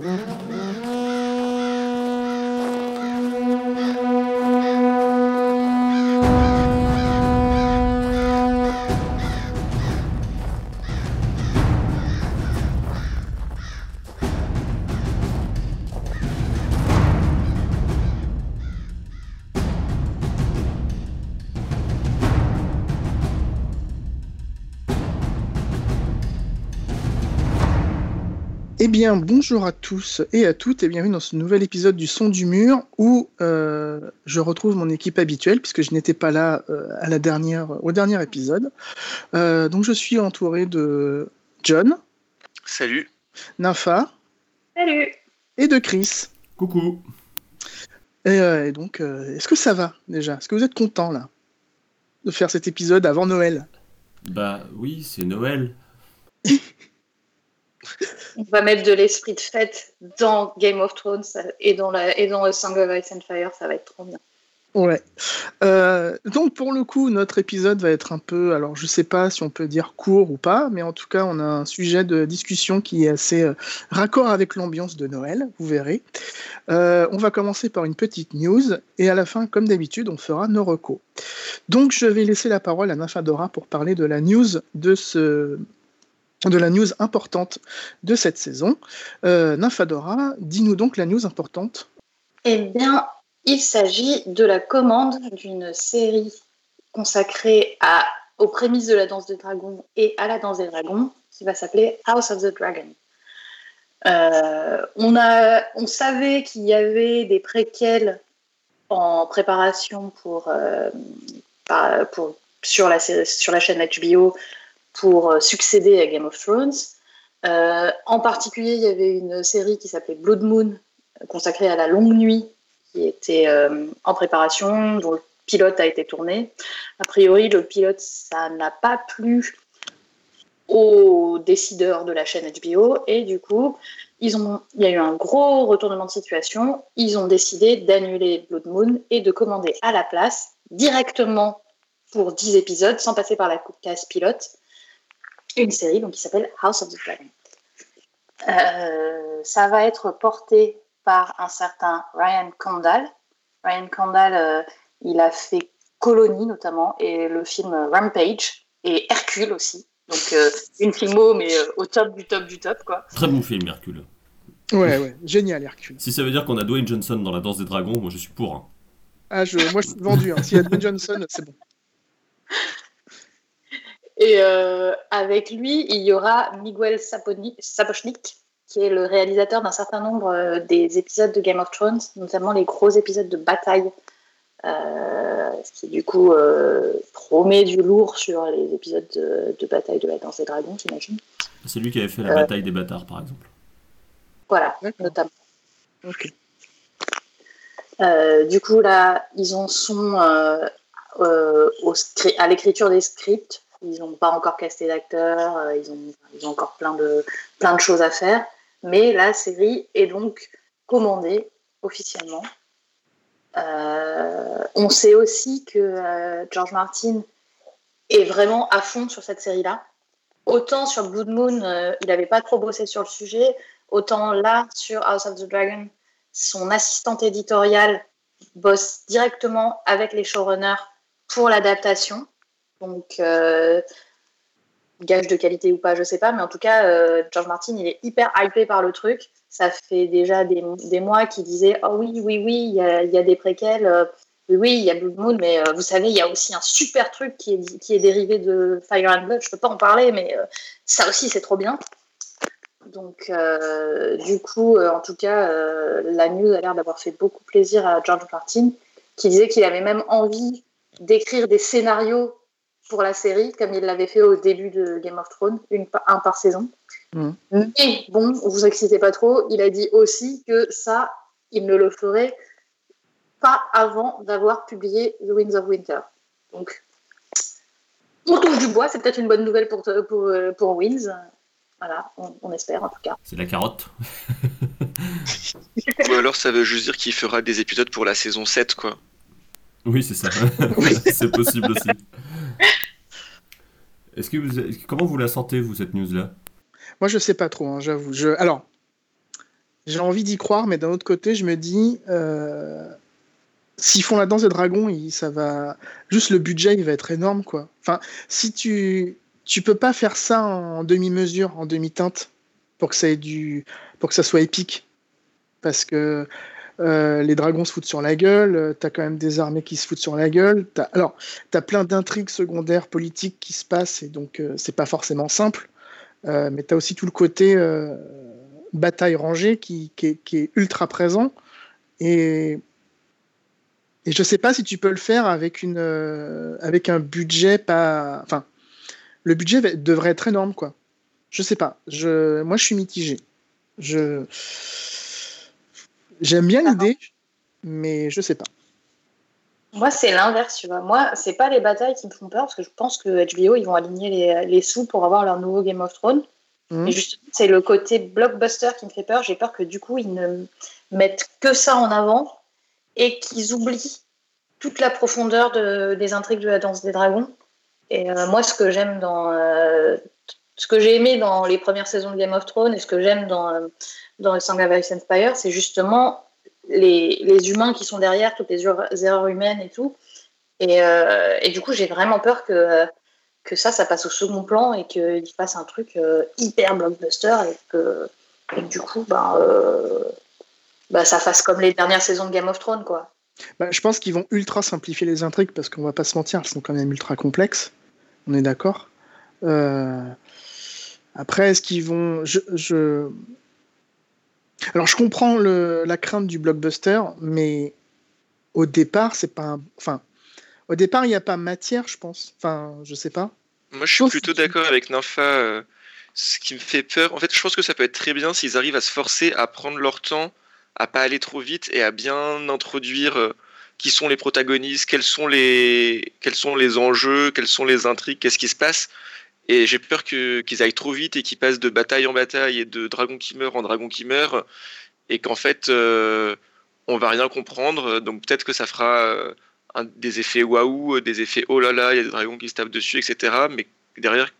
Yeah. Eh bien, bonjour à tous et à toutes et bienvenue dans ce nouvel épisode du Son du Mur où euh, je retrouve mon équipe habituelle puisque je n'étais pas là euh, à la dernière, au dernier épisode. Euh, donc je suis entouré de John. Salut. Nympha. Salut. Et de Chris. Coucou. Et, et donc, est-ce que ça va déjà? Est-ce que vous êtes content là de faire cet épisode avant Noël? Bah oui, c'est Noël. On va mettre de l'esprit de fête dans Game of Thrones et dans, la, Song of Ice and Fire, ça va être trop bien. Ouais. Euh, donc pour le coup, notre épisode va être un peu, alors je sais pas si on peut dire court ou pas, mais en tout cas, on a un sujet de discussion qui est assez euh, raccord avec l'ambiance de Noël, vous verrez. Euh, on va commencer par une petite news et à la fin, comme d'habitude, on fera nos recos. Donc je vais laisser la parole à Nafadora pour parler de la news de ce de la news importante de cette saison. Euh, Nymphadora, dis-nous donc la news importante. Eh bien, il s'agit de la commande d'une série consacrée aux prémices de la danse des dragons et à la danse des dragons, qui va s'appeler House of the Dragon. Euh, on, a, on savait qu'il y avait des préquels en préparation pour, euh, pour, sur, la, sur la chaîne HBO pour euh, succéder à Game of Thrones. Euh, en particulier, il y avait une série qui s'appelait Blood Moon, consacrée à la longue nuit, qui était euh, en préparation, dont le pilote a été tourné. A priori, le pilote, ça n'a pas plu aux décideurs de la chaîne HBO, et du coup, ils ont, il y a eu un gros retournement de situation. Ils ont décidé d'annuler Blood Moon et de commander à la place, directement pour 10 épisodes, sans passer par la case pilote, une série donc, qui s'appelle House of the Dragon. Euh, ça va être porté par un certain Ryan Condal. Ryan Condal, euh, il a fait Colony notamment et le film Rampage et Hercule aussi. Donc euh, une filmo mais au top du top du top quoi. Très bon film Hercule. Ouais ouais, génial Hercule. Si ça veut dire qu'on a Dwayne Johnson dans la danse des dragons, moi je suis pour. Hein. Ah je, moi je suis vendu. Hein. S'il y a Dwayne Johnson, c'est bon. Et euh, avec lui, il y aura Miguel Sapochnik, qui est le réalisateur d'un certain nombre euh, des épisodes de Game of Thrones, notamment les gros épisodes de bataille, euh, ce qui du coup euh, promet du lourd sur les épisodes de, de, bataille de la Danse des Dragons, j'imagine. C'est lui qui avait fait la bataille des bâtards, par exemple. Voilà, notamment. Okay. du coup, là, ils en sont au à l'écriture des scripts ils n'ont pas encore casté d'acteurs, euh, ils, ont, encore plein de, choses à faire. Mais la série est donc commandée officiellement. Euh, on sait aussi que euh, George Martin est vraiment à fond sur cette série-là. Autant sur Blood Moon, il n'avait pas trop bossé sur le sujet, autant là, sur House of the Dragon, son assistante éditoriale bosse directement avec les showrunners pour l'adaptation. Donc, euh, gage de qualité ou pas, je sais pas, mais en tout cas, euh, George Martin, il est hyper hypé par le truc. Ça fait déjà des, des mois qu'il disait Oh oui, oui, oui, il y a, des préquels. Euh, oui, il y a Blood Moon, mais vous savez, il y a aussi un super truc qui est, qui est dérivé de Fire and Blood. Je peux pas en parler, mais ça aussi, c'est trop bien. Donc, du coup, en tout cas, la news a l'air d'avoir fait beaucoup plaisir à George Martin, qui disait qu'il avait même envie d'écrire des scénarios pour la série, comme il l'avait fait au début de Game of Thrones, une, un par saison. Mmh. Mais bon, vous excitez pas trop, il a dit aussi que ça, il ne le ferait pas avant d'avoir publié The Winds of Winter. Donc, on touche du bois, c'est peut-être une bonne nouvelle pour, pour, pour Winds. Voilà, on, on, espère en tout cas. C'est la carotte. Ou alors ça veut juste dire qu'il fera des épisodes pour la saison 7, quoi. Oui, c'est ça. c'est possible aussi. Est-ce que vous, comment vous la sentez vous cette news là Moi je sais pas trop, hein, j'avoue. Alors, j'ai envie d'y croire, mais d'un autre côté, je me dis, euh, s'ils font la danse des dragons, ça va, juste le budget, il va être énorme, quoi. Enfin, si tu, tu peux pas faire ça en demi-mesure, en demi-teinte, pour que ça ait du, pour que ça soit épique, parce que euh, les dragons se foutent sur la gueule, euh, t'as quand même des armées qui se foutent sur la gueule. Alors, t'as plein d'intrigues secondaires politiques qui se passent et donc euh, c'est pas forcément simple. Euh, mais t'as aussi tout le côté bataille rangée qui, est, ultra présent. Et, et je sais pas si tu peux le faire avec, un budget pas. Enfin, le budget devrait être énorme, quoi. Je sais pas. Moi, je suis mitigé. Je. J'aime bien l'idée, mais je sais pas. Moi, c'est l'inverse, tu vois. Moi, c'est pas les batailles qui me font peur, parce que je pense que HBO, ils vont aligner les, les sous pour avoir leur nouveau Game of Thrones. Mmh. Et justement, c'est le côté blockbuster qui me fait peur. J'ai peur que du coup, ils ne mettent que ça en avant et qu'ils oublient toute la profondeur de, des intrigues de la danse des dragons. Et euh, moi, ce que j'aime dans. Euh, ce que j'ai aimé dans les premières saisons de Game of Thrones et ce que j'aime dans. Euh, dans le Song of Ice and c'est justement les, les, humains qui sont derrière, toutes les erreurs humaines et tout. Et, euh, et du coup, j'ai vraiment peur que, que ça, ça passe au second plan et qu'ils fassent un truc euh, hyper blockbuster et que, et que du coup, euh, bah, ça fasse comme les dernières saisons de Game of Thrones, quoi. Bah, je pense qu'ils vont ultra simplifier les intrigues parce qu'on va pas se mentir, elles sont quand même ultra complexes. On est d'accord. Après, est-ce qu'ils vont. Je, je, alors, je comprends le, la crainte du blockbuster, mais au départ, c'est pas un... Enfin, au départ, il n'y a pas matière, je pense. Enfin, je sais pas. Moi, je suis plutôt d'accord avec Nympha. Euh, ce qui me fait peur, en fait, je pense que ça peut être très bien s'ils arrivent à se forcer à prendre leur temps, à pas aller trop vite et à bien introduire euh, qui sont les protagonistes, quels sont les, quels sont les enjeux, quelles sont les intrigues, qu'est-ce qui se passe. Et j'ai peur que, qu'ils aillent trop vite et qu'ils passent de bataille en bataille et de dragon qui meurt en dragon qui meurt. Et qu'en fait, euh, on va rien comprendre. Donc peut-être que ça fera euh, des effets waouh, des effets oh là là, il y a des dragons qui se tapent dessus, etc. Mais derrière,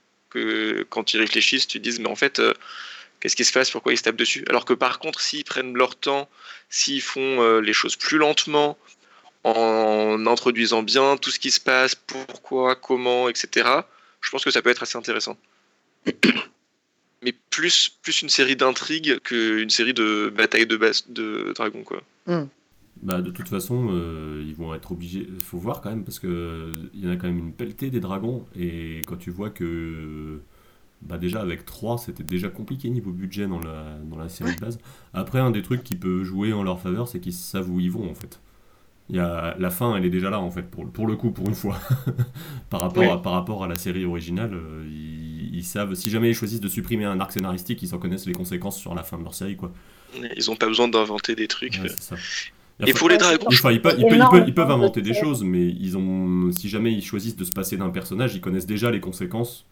quand ils réfléchissent, tu te dises, mais en fait, euh, qu'est-ce qui se passe? Pourquoi ils se tapent dessus? Alors que par contre, s'ils prennent leur temps, s'ils font euh, les choses plus lentement, en introduisant bien tout ce qui se passe, pourquoi, comment, etc je pense que ça peut être assez intéressant. Mais plus, plus une série d'intrigues qu'une série de batailles de, base, de dragons, quoi. Mm. Bah, de toute façon, euh, ils vont être obligés. Il faut voir quand même, parce qu'il y en a quand même une pelletée des dragons. Et quand tu vois que. Bah déjà avec 3 c'était déjà compliqué niveau budget dans la, dans la série de base. Après un des trucs qui peut jouer en leur faveur c'est qu'ils savent où ils vont en fait y a, la fin, elle est déjà là en fait, pour, pour le coup, pour une fois. par, rapport oui. à, par rapport à la série originale, euh, ils, ils, savent, si jamais ils choisissent de supprimer un arc scénaristique, ils en connaissent les conséquences sur la fin de leur série. quoi. Ils n'ont pas besoin d'inventer des trucs. Ouais, ça. Et, pour les dragons enfin, ils, peuvent, ils, peuvent, ils, peuvent, ils, peuvent, inventer des choses, mais ils ont, si jamais ils choisissent de se passer d'un personnage, ils connaissent déjà les conséquences,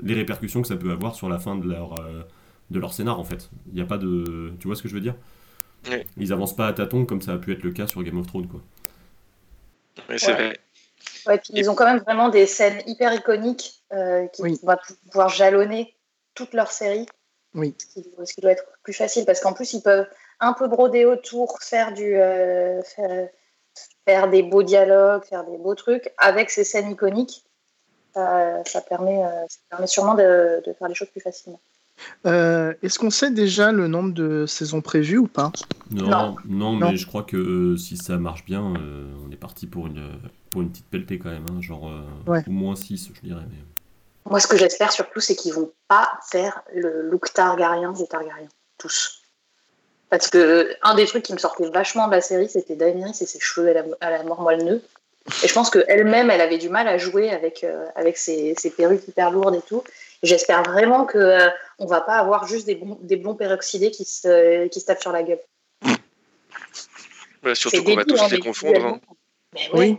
les répercussions que ça peut avoir sur la fin de leur, euh, de leur scénar en fait. Il n'y a pas de. Tu vois ce que je veux dire? Ouais. Ils avancent pas à tâtons comme ça a pu être le cas sur Game of Thrones. Quoi. Ouais, c'est ouais. vrai. Ouais, puis ils ont quand même vraiment des scènes hyper iconiques euh, qui oui. vont pouvoir jalonner toute leur série. Oui. Ce qui, ce qui doit être plus facile parce qu'en plus, ils peuvent un peu broder autour, faire, du, euh, faire, faire, des beaux dialogues, faire des beaux trucs avec ces scènes iconiques. Euh, ça, permet, ça permet sûrement de, de faire les choses plus facilement. Euh, Est-ce qu'on sait déjà le nombre de saisons prévues ou pas? Non, non, non, mais non. je crois que euh, si ça marche bien, euh, on est parti pour une, pour une petite pelletée quand même, hein, genre ouais. au moins 6, je dirais. Mais... Moi, ce que j'espère surtout, c'est qu'ils vont pas faire le look Targaryen des Targaryens, tous. Parce que un des trucs qui me sortait vachement de la série, c'était Daenerys et ses cheveux à la, à la mort moelle Et je pense qu'elle-même, elle avait du mal à jouer avec, euh, avec ses, ses, perruques hyper lourdes et tout. J'espère vraiment qu'on euh, ne va pas avoir juste des, bons, des blonds peroxydés qui se, qui se tapent sur la gueule. Ouais, surtout qu'on va tous hein, les confondre. Hein. Mais oui.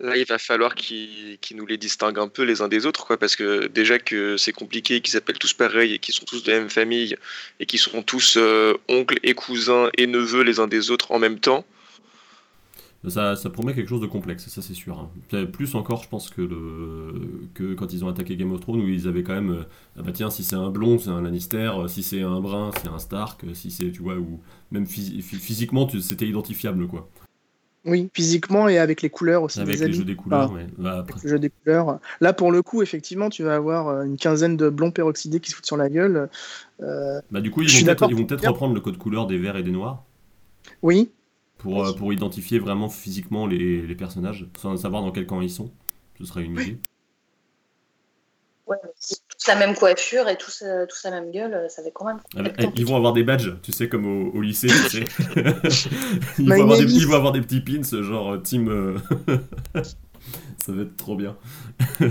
Là, il va falloir qu'ils qu nous les distinguent un peu les uns des autres, quoi, parce que déjà que c'est compliqué, qu'ils s'appellent tous pareil et qu'ils sont tous de la même famille et qu'ils sont tous euh, oncles et cousins et neveux les uns des autres en même temps. Ça, ça promet quelque chose de complexe, ça c'est sûr. hein. Plus encore, je pense que, le, que quand ils ont attaqué Game of Thrones, où ils avaient quand même. euh, ah bah tiens, si c'est un blond, c'est un Lannister, euh, si c'est un brun, c'est un Stark, euh, si c'est. Tu vois, ou même phys- phy- physiquement, c'était identifiable, quoi. Oui, physiquement et avec les couleurs aussi Avec des les jeux des couleurs, Ah. mais bah, après. le jeu des couleurs. Là, pour le coup, effectivement, tu vas avoir euh, une quinzaine de blonds peroxydés qui se foutent sur la gueule. Euh, Bah, du coup, ils Je vont peut-être reprendre le code couleur des verts et des noirs oui, pour, euh, pour identifier vraiment physiquement les, les personnages, sans savoir dans quel camp ils sont. Ce serait une idée. Ouais, si tous la même coiffure et tous, euh, tous la même gueule, ça va quand même. Ah bah, compliqué. ils vont avoir des badges, tu sais, comme au, au lycée, tu sais. ils, vont avoir des, ils vont avoir des petits pins, genre euh, team. euh, Ça va être trop bien.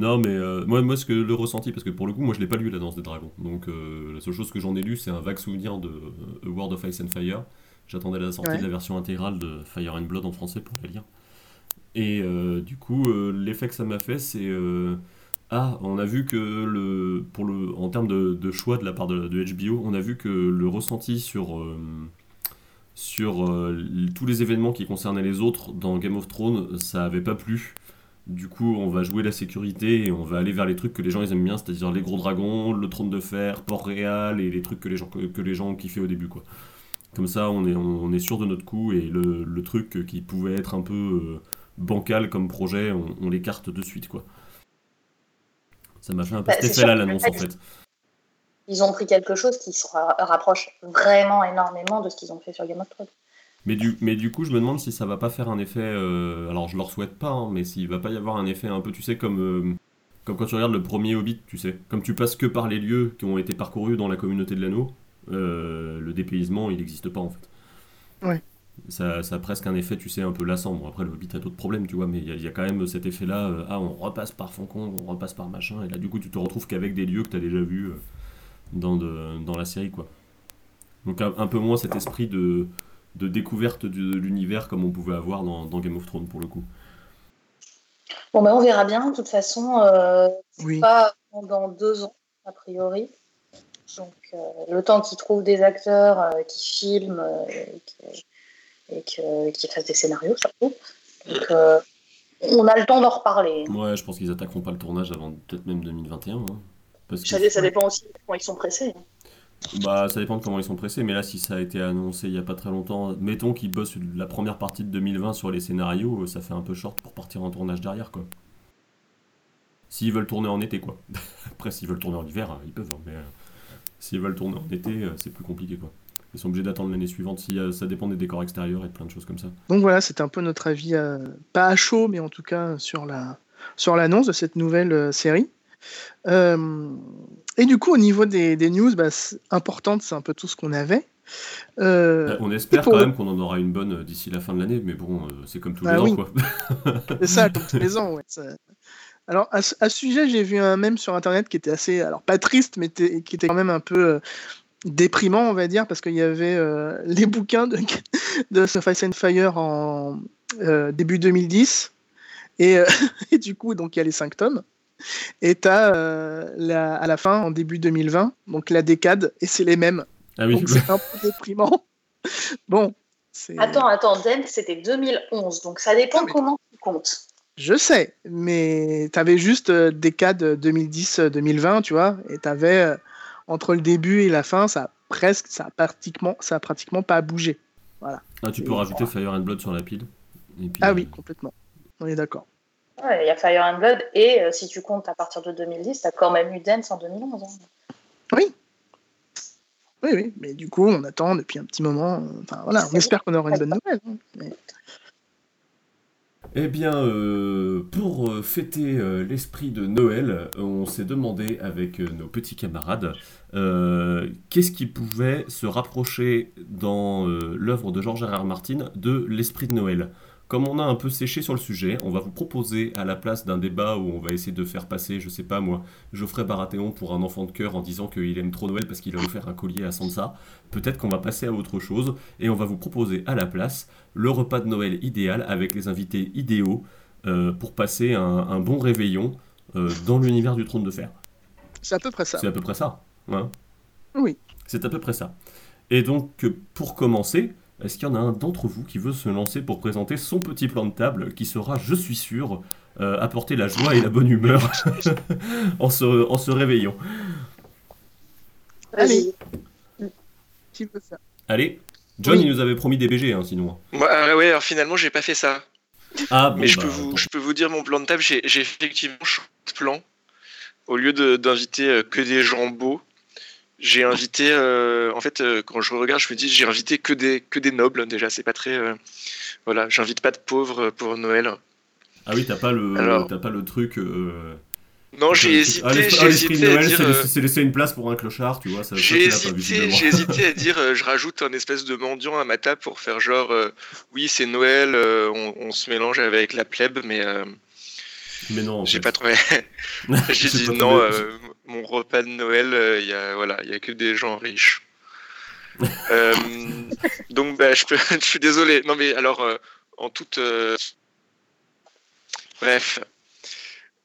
non, mais euh, moi, moi, ce que le ressenti, parce que pour le coup, moi, je l'ai pas lu, La Danse des Dragons. Donc, euh, la seule chose que j'en ai lu, c'est un vague souvenir de euh, A World of Ice and Fire. J'attendais la sortie Ouais. de la version intégrale de Fire and Blood en français pour la lire. Et euh, du coup, l'effet que ça m'a fait, c'est. ah, on a vu que le, pour le, en termes de, de choix de la part de, de HBO, on a vu que le ressenti sur, sur euh, tous les événements qui concernaient les autres dans Game of Thrones, ça avait pas plu. Du coup, on va jouer la sécurité et on va aller vers les trucs que les gens ils aiment bien, c'est-à-dire les gros dragons, le trône de fer, Port-Réal et les trucs que les gens, que, les gens ont kiffé au début, quoi. Comme ça, on est, on est sûr de notre coup et le, le truc qui pouvait être un peu euh, bancal comme projet, on, on l'écarte de suite, quoi. Ça m'a fait un peu cet effet-là, l'annonce, en fait-. Ils ont pris quelque chose qui se ra- rapproche vraiment énormément de ce qu'ils ont fait sur Game of Thrones. Mais du, mais du coup, je me demande si ça va pas faire un effet. euh, alors, je leur souhaite pas, hein, mais s'il va pas y avoir un effet un peu, tu sais, comme, euh, comme quand tu regardes le premier Hobbit, tu sais. Comme tu passes que par les lieux qui ont été parcourus dans la communauté de l'anneau, euh, le dépaysement, il n'existe pas en fait. Ouais. Ça, ça a presque un effet, tu sais, un peu lassant. Bon, après, le Hobbit a d'autres problèmes, tu vois, mais il y, a- il y a quand même cet effet-là. ah, on repasse par Foncon, on repasse par machin, et là, du coup, tu te retrouves qu'avec des lieux que tu as déjà vus dans, de- dans la série, quoi. Donc, un, un peu moins cet esprit de de découverte de l'univers comme on pouvait avoir dans, dans Game of Thrones pour le coup. Bon, ben on verra bien. De toute façon, euh, oui. pas dans deux ans, a priori. Donc, euh, le temps qu'ils trouvent des acteurs euh, qui filment euh, et qui- et que- qui fassent des scénarios, surtout. Donc, euh, on a le temps d'en reparler. Ouais, je pense qu'ils attaqueront pas le tournage avant peut-être même 2021. hein. Parce que, Ça, ça dépend aussi de comment ils sont pressés. Bah, ça dépend de comment ils sont pressés, mais là, si ça a été annoncé il y a pas très longtemps, mettons qu'ils bossent la première partie de 2020 sur les scénarios, ça fait un peu short pour partir en tournage derrière, quoi. S'ils veulent tourner en été, quoi. Après, s'ils veulent tourner en hiver, ils peuvent, hein, mais euh, s'ils veulent tourner en été, euh, c'est plus compliqué, quoi. Ils sont obligés d'attendre l'année suivante, si, euh, ça dépend des décors extérieurs et de plein de choses comme ça. Donc voilà, c'était un peu notre avis, euh, pas à chaud, mais en tout cas sur la sur l'annonce de cette nouvelle euh, série. Euh, et du coup, au niveau des, des news, bah, importantes, c'est un peu tout ce qu'on avait. Euh, Euh, on espère pour quand même qu'on en aura une bonne euh, d'ici la fin de l'année, mais bon, c'est comme tous Bah les oui. ans, quoi. C'est ça, comme tous les ans. ouais, ça- Alors, à, ce- sujet, j'ai vu un mème sur Internet qui était assez, alors pas triste, mais qui était quand même un peu euh, déprimant, on va dire, parce qu'il y avait euh, les bouquins de, de Surface and Fire en début 2010. Et, et du coup, donc il y a les cinq tomes. Et tu as à la fin, en début 2020, donc la décade, et c'est les mêmes. Ah oui, Donc c'est un peu déprimant. Bon, c'est. Attends, attends, Dent, c'était 2011, donc ça dépend comment tu comptes. Je sais, mais tu avais juste euh, décade 2010-2020, tu vois, et tu avais entre le début et la fin, ça a presque, ça a pratiquement, ça a pratiquement pas bougé. Ah, tu peux rajouter Fire and Blood sur la pile. Et puis, Ah euh, oui, complètement. On est d'accord. Ouais, Il y a Fire and Blood, et euh, si tu comptes à partir de 2010, tu as quand même eu Dance en 2011. hein. Oui. Oui, oui, mais du coup, on attend depuis un petit moment. Enfin voilà, on espère qu'on aura une bonne nouvelle. hein, mais- Eh bien, euh, pour euh, fêter euh, l'esprit de Noël, on s'est demandé avec euh, nos petits camarades euh, qu'est-ce qui pouvait se rapprocher dans euh, l'œuvre de George R. R. Martin de l'esprit de Noël? Comme on a un peu séché sur le sujet, on va vous proposer à la place d'un débat où on va essayer de faire passer, je sais pas moi, Geoffrey Baratheon pour un enfant de cœur en disant qu'il aime trop Noël parce qu'il a offert un collier à Sansa. Peut-être qu'on va passer à autre chose et on va vous proposer à la place le repas de Noël idéal avec les invités idéaux euh, pour passer un, un bon réveillon euh, dans l'univers du trône de fer. C'est à peu près ça. C'est à peu près ça. hein? Oui. C'est à peu près ça. Et donc, pour commencer, Est-ce qu'il y en a un d'entre vous qui veut se lancer pour présenter son petit plan de table qui sera, je suis sûr, euh, apporter la joie et la bonne humeur en, se, en se réveillant? Allez. Qui veut ça Allez, John, Oui. il nous avait promis des BG, hein, sinon. Ah ouais, alors finalement, j'ai pas fait ça. Ah, bon, Mais je, bah, peux vous, bon. je peux vous dire mon plan de table. J'ai j'ai effectivement changé de plan. Au lieu de- d'inviter euh, que des gens beaux, j'ai invité. euh, en fait, euh, quand je regarde, je me dis j'ai invité que des, que des nobles. Déjà, c'est pas très. euh, voilà, j'invite pas de pauvres pour Noël. Ah oui, t'as pas le, Alors. t'as pas le truc. Non, j'ai hésité. Ah, l'esprit J'ai hésité à dire. c'est laisser- une place pour un clochard, tu vois. J'ai hésité, j'ai hésité à dire, euh, je rajoute un espèce de mendiant à ma table pour faire genre, euh, oui, c'est Noël, euh, on, on se mélange avec la plèbe, mais Mais non, j'ai pas trouvé. J'ai dit pas non, mon repas de Noël, euh, il y a voilà, il y a que des gens riches. Euh, donc bah, je, peux, je suis désolé. Non mais alors euh, en toute euh, bref,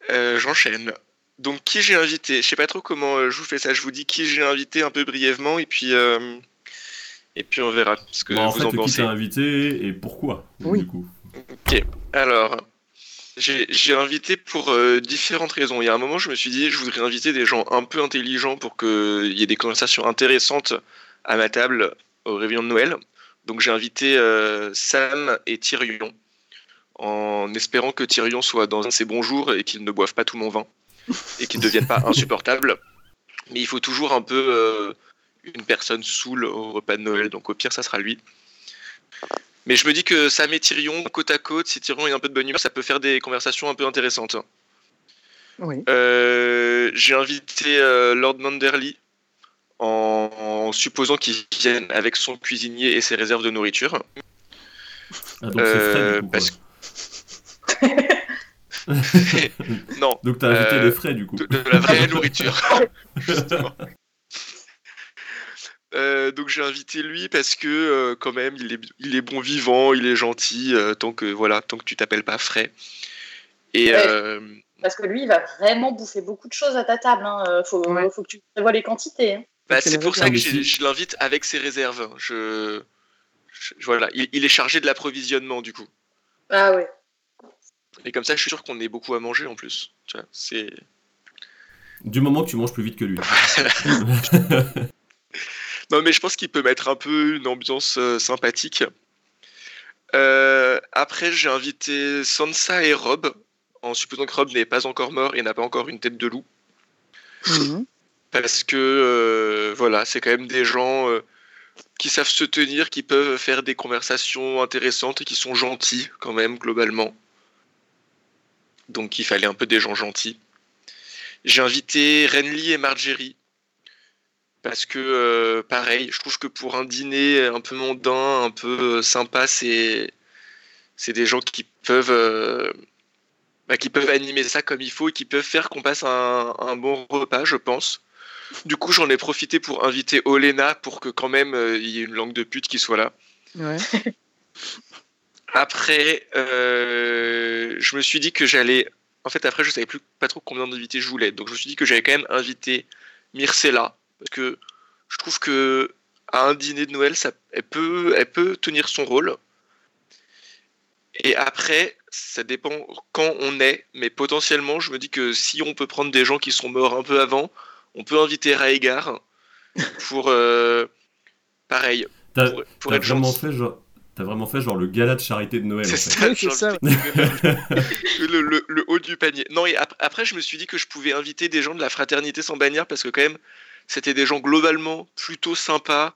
euh, j'enchaîne. Donc qui j'ai invité? Je sais pas trop comment euh, je vous fais ça. Je vous dis qui j'ai invité un peu brièvement et puis euh, et puis on verra ce que Bon, en vous fait, en qui pensez. t'a invité et pourquoi, Oui. du coup? Ok, alors, j'ai invité pour euh, différentes raisons. Il y a un moment, je me suis dit, je voudrais inviter des gens un peu intelligents pour qu'il y ait des conversations intéressantes à ma table au réveillon de Noël. Donc j'ai invité euh, Sam et Tyrion, en espérant que Tyrion soit dans un de ses bons jours et qu'il ne boive pas tout mon vin, et qu'il ne devienne pas insupportable. Mais il faut toujours un peu euh, une personne saoule au repas de Noël, donc au pire, ça sera lui. Mais je me dis que Sam et Tyrion, côte à côte, si Tyrion est un peu de bonne humeur, ça peut faire des conversations un peu intéressantes. Oui. Euh, J'ai invité euh, Lord Manderly en, en supposant qu'il vienne avec son cuisinier et ses réserves de nourriture. Ah, donc c'est frais, Euh, du coup. parce quoi. Non, Donc t'as invité euh, les frais, du coup. de, de la vraie nourriture. Justement. Euh, donc j'ai invité lui parce que euh, quand même il est, il est bon vivant, il est gentil, euh, tant que voilà, tant que tu t'appelles pas frais. Et Ouais. euh, Parce que lui, il va vraiment bouffer beaucoup de choses à ta table. Hein. Euh, Faut, Ouais. faut que tu prévois les quantités. hein. Bah, c'est pour ça que si- je l'invite avec ses réserves. Je, je- voilà, il, il est chargé de l'approvisionnement du coup. Ah ouais. Et comme ça, je suis sûr qu'on ait beaucoup à manger en plus. Tu vois, c'est. Du moment que tu manges plus vite que lui. Non, mais je pense qu'il peut mettre un peu une ambiance euh, sympathique. Euh, après, j'ai invité Sansa et Rob, en supposant que Rob n'est pas encore mort et n'a pas encore une tête de loup. Mhm. Parce que, euh, voilà, c'est quand même des gens qui savent se tenir, qui peuvent faire des conversations intéressantes et qui sont gentils, quand même, globalement. Donc, il fallait un peu des gens gentils. J'ai invité Renly et Marjorie. Parce que, euh, pareil, je trouve que pour un dîner un peu mondain, un peu euh, sympa, c'est c'est des gens qui peuvent, euh, bah, qui peuvent animer ça comme il faut et qui peuvent faire qu'on passe un, un bon repas, je pense. Du coup, j'en ai profité pour inviter Olena pour que quand même euh, il y ait une langue de pute qui soit là. Ouais. Après, je me suis dit que j'allais. En fait, après, je savais plus pas trop combien d'invités je voulais. Donc, je me suis dit que j'allais quand même inviter Myrcella. Parce que je trouve que à un dîner de Noël, ça, elle, peut, elle peut tenir son rôle. Et après, ça dépend quand on est. Mais potentiellement, je me dis que si on peut prendre des gens qui sont morts un peu avant, on peut inviter Raegar pour. euh, pareil. T'as Pour, pour t'as être vraiment gentil. fait genre. T'as vraiment fait genre le gala de charité de Noël. en C'est fait. ça, c'est ça, le haut du panier. Non, et ap- après, je me suis dit que je pouvais inviter des gens de la fraternité sans bannière parce que, quand même, c'était des gens globalement plutôt sympas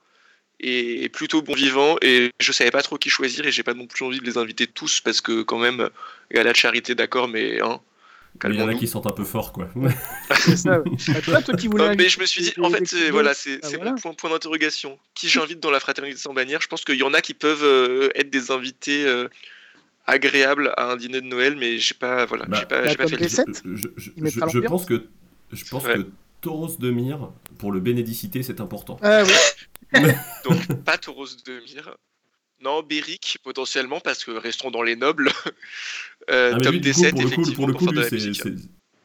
et, plutôt bons vivants. Et je savais pas trop qui choisir et j'ai pas non plus envie de les inviter tous parce que, quand même, gala de charité, d'accord, mais hein, Il y en a qui sentent un peu fort, quoi. C'est ça. ouais. Ah, toi, toi qui voulais Non, mais je me suis dit, en fait, voilà, c'est bah voilà. mon point, point d'interrogation. Qui j'invite dans la fraternité sans bannière? Je pense qu'il y en a qui peuvent euh, être des invités euh, agréables à un dîner de Noël, mais j'ai pas, voilà, Bah, j'ai pas, bah, pas fait le les tour. sept, je, je- pense que je pense Ouais. que Tauros de Mire pour le bénédicité c'est important. Ah oui. Donc, pas Tauros de Mire. Non, Béric, potentiellement, parce que restons dans les nobles. Euh, Ah, mais Tom lui, du coup, D7, pour le coup, pour le c'est- musique. c'est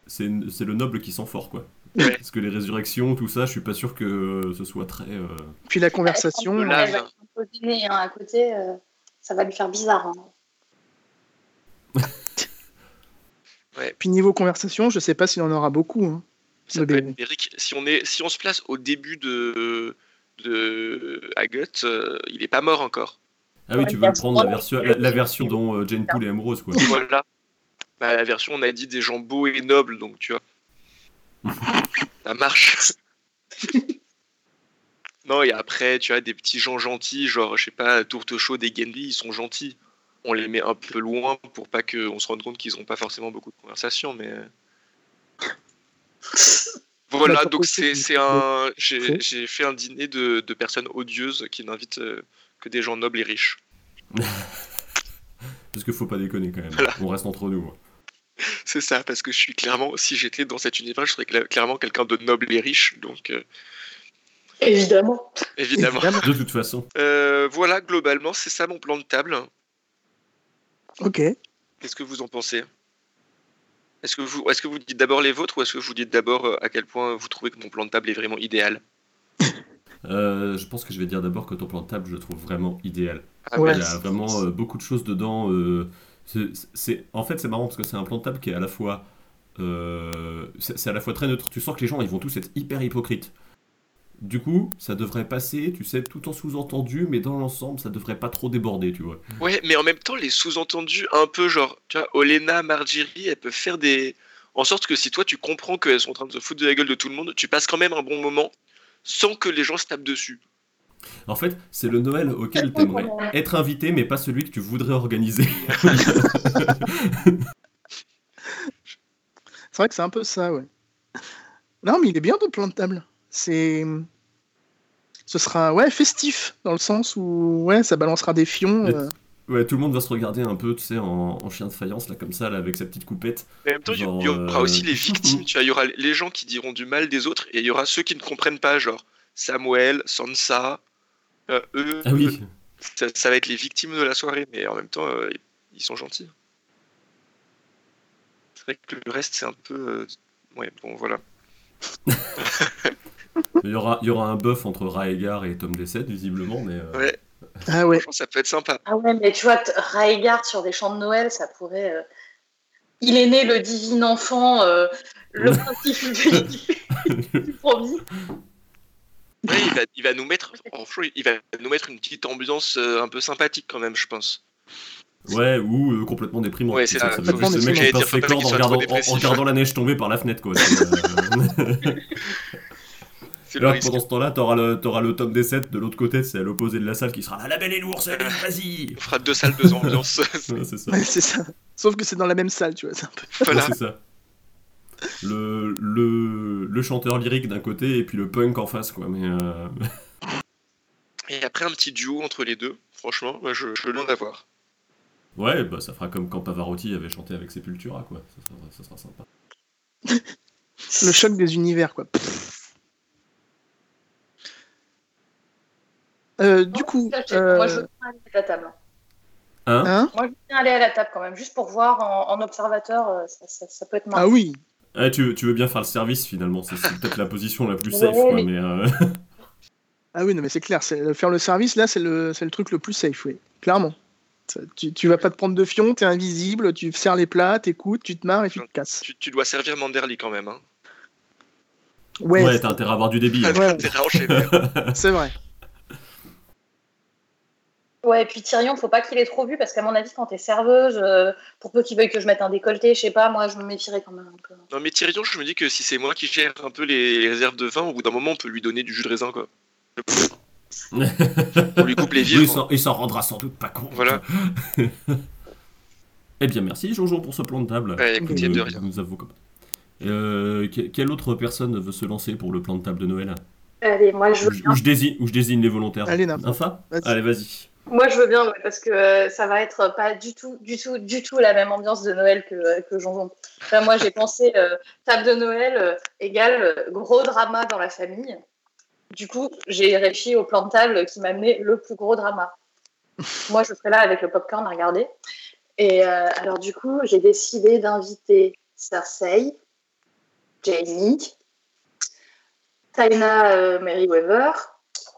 c'est c'est le noble qui sent fort quoi. Parce que les résurrections, tout ça, je suis pas sûr que ce soit très. euh, Puis la conversation. Elle là, hein, à côté, euh, ça va lui faire bizarre. hein. Puis niveau conversation, je sais pas s'il en aura beaucoup. hein. Ça Le peut bébé. être Eric. Si on, est, si on se place au début de, de Agut, euh, il est pas mort encore. Ah oui, Ouais, tu veux prendre la version, la, la version dont euh, Jane Poole est amoureuse, quoi. voilà. Bah, la version, on a dit des gens beaux et nobles, donc tu vois. Ça marche. non, et après, tu as des petits gens gentils, genre, je sais pas, Tourte Chaude et Genli, ils sont gentils. On les met un peu loin pour pas qu'on se rende compte qu'ils ont pas forcément beaucoup de conversations, mais. Voilà, Bah, donc c'est un. J'ai fait un dîner de, de personnes odieuses qui n'invitent euh, que des gens nobles et riches. Parce qu'il faut pas déconner quand même. Voilà. On reste entre nous. hein. C'est ça, parce que je suis clairement, si j'étais dans cet univers, je serais cla- clairement quelqu'un de noble et riche, donc euh, Évidemment. évidemment. Évidemment. De toute façon. Euh, voilà, globalement, c'est ça mon plan de table. Ok. Qu'est-ce que vous en pensez? Est-ce que vous, est-ce que vous dites d'abord les vôtres ou est-ce que vous dites d'abord euh, à quel point vous trouvez que mon plan de table est vraiment idéal Euh, je pense que je vais dire d'abord que ton plan de table, je le trouve vraiment idéal. Ah Ouais. Il y a vraiment euh, beaucoup de choses dedans. euh, c'est, en fait, c'est marrant parce que c'est un plan de table qui est à la fois. c'est à la fois très neutre. Tu sens que les gens, ils vont tous être hyper hypocrites. Du coup, ça devrait passer, tu sais, tout en sous-entendu, mais dans l'ensemble, ça devrait pas trop déborder, tu vois. Ouais, mais en même temps, les sous-entendus un peu genre, tu vois, Olena, Marjorie, elles peuvent faire des. En sorte que si toi tu comprends qu'elles sont en train de se foutre de la gueule de tout le monde, tu passes quand même un bon moment sans que les gens se tapent dessus. En fait, c'est le Noël auquel t'aimerais être invité, mais pas celui que tu voudrais organiser. C'est vrai que c'est un peu ça, ouais. Non, mais il est bien ton plan de table. C'est. Ce sera ouais festif dans le sens où ouais ça balancera des fions. Euh, Ouais, tout le monde va se regarder un peu, tu sais, en, en chien de faïence, là, comme ça, là, avec sa petite coupette. Mais en même temps, il y- Genre, il y aura euh, aussi les victimes, tu vois, il y aura les gens qui diront du mal des autres et il y aura ceux qui ne comprennent pas, genre Samuel, Sansa, euh, eux, Ah oui, ça, ça va être les victimes de la soirée, mais en même temps, euh, ils sont gentils. C'est vrai que le reste, c'est un peu. euh, Ouais, bon, voilà. il y aura, il y aura un buff entre Raegar et Tom Dessed, visiblement, mais... euh, Ouais, Ah ouais. ça peut être sympa. Ah ouais, mais tu vois, Raegar sur des chants de Noël, ça pourrait. euh, Il est né le divin enfant, euh, le principe du, du promis. Ouais, il, va, il va nous mettre, franchement, il va nous mettre une petite ambiance euh, un peu sympathique quand même, je pense. Ouais, ou euh, complètement déprimant. Ouais, c'est ça. ça. veut que le mec déprimant. il pince Faut les pas qu'il cordes en regardant, en- en regardant la neige tomber par la fenêtre, quoi. C'est, C'est le Là, risque. pendant ce temps-là, t'auras le, t'auras le Tom Dessed de l'autre côté, c'est à l'opposé de la salle, qui sera là, la belle et l'ours, vas-y On fera deux salles, deux ambiances. Ouais, C'est ça. Ouais, c'est ça. Sauf que c'est dans la même salle, tu vois. c'est un peu- voilà. Ouais, c'est ça. Le, le, le chanteur lyrique d'un côté et puis le punk en face, quoi. Mais euh, Et après, un petit duo entre les deux, franchement, moi, je, je veux l'en avoir. ouais, bah, ça fera comme quand Pavarotti avait chanté avec Sepultura, quoi. Ça sera, ça sera sympa. Le choc des univers, quoi. Euh, du coup, Moi, je euh, veux bien aller à la table. Hein hein? Moi, je veux bien aller à la table quand même, juste pour voir en, en observateur, euh, ça, ça- ça peut être marrant. ah oui, Eh, tu, veux- tu veux bien faire le service, finalement. C'est, peut-être la position la plus Ouais, safe, quoi. mais- Mais, euh, ah oui, non mais c'est clair. Faire le service là, c'est le, truc le plus safe, oui, clairement. Tu, tu vas pas te prendre de fion, t'es invisible, tu sers les plats, t'écoutes, tu te marres et tu te casses. Tu, tu dois servir Manderly quand même. Hein. Ouais, ouais, t'as intérêt à avoir du débit. hein. Ouais. C'est vrai. Ouais, et puis Tyrion, faut pas qu'il ait trop vu, parce qu'à mon avis, quand t'es serveuse, euh, pour peu qu'il veuille que je mette un décolleté, je sais pas, moi, je me méfierais quand même un peu. Non, mais Tyrion, je me dis que si c'est moi qui gère un peu les, réserves de vin, au bout d'un moment, on peut lui donner du jus de raisin, quoi. On lui coupe les Oui, il vivres. s'en- il s'en rendra sans doute pas compte. Voilà. eh bien, merci Jojo pour ce plan de table. Ouais, écoutez, de Euh, rien. Nous avons Euh, que- quelle autre personne veut se lancer pour le plan de table de Noël? Allez, moi, je où, veux où je désigne, où je désigne les volontaires Allez. Nympha Vas-y. Allez, vas-y. Moi, je veux bien, parce que euh, ça va être pas du tout, du tout, du tout la même ambiance de Noël que, euh, que Jonjon. Enfin, moi, j'ai pensé euh, table de Noël euh, égale gros drama dans la famille. Du coup, j'ai réfléchi au plan de table qui m'a amené le plus gros drama. moi, je serai là avec le popcorn à regarder. Et euh, alors, du coup, j'ai décidé d'inviter Cersei, Jamie, Taina Merryweather,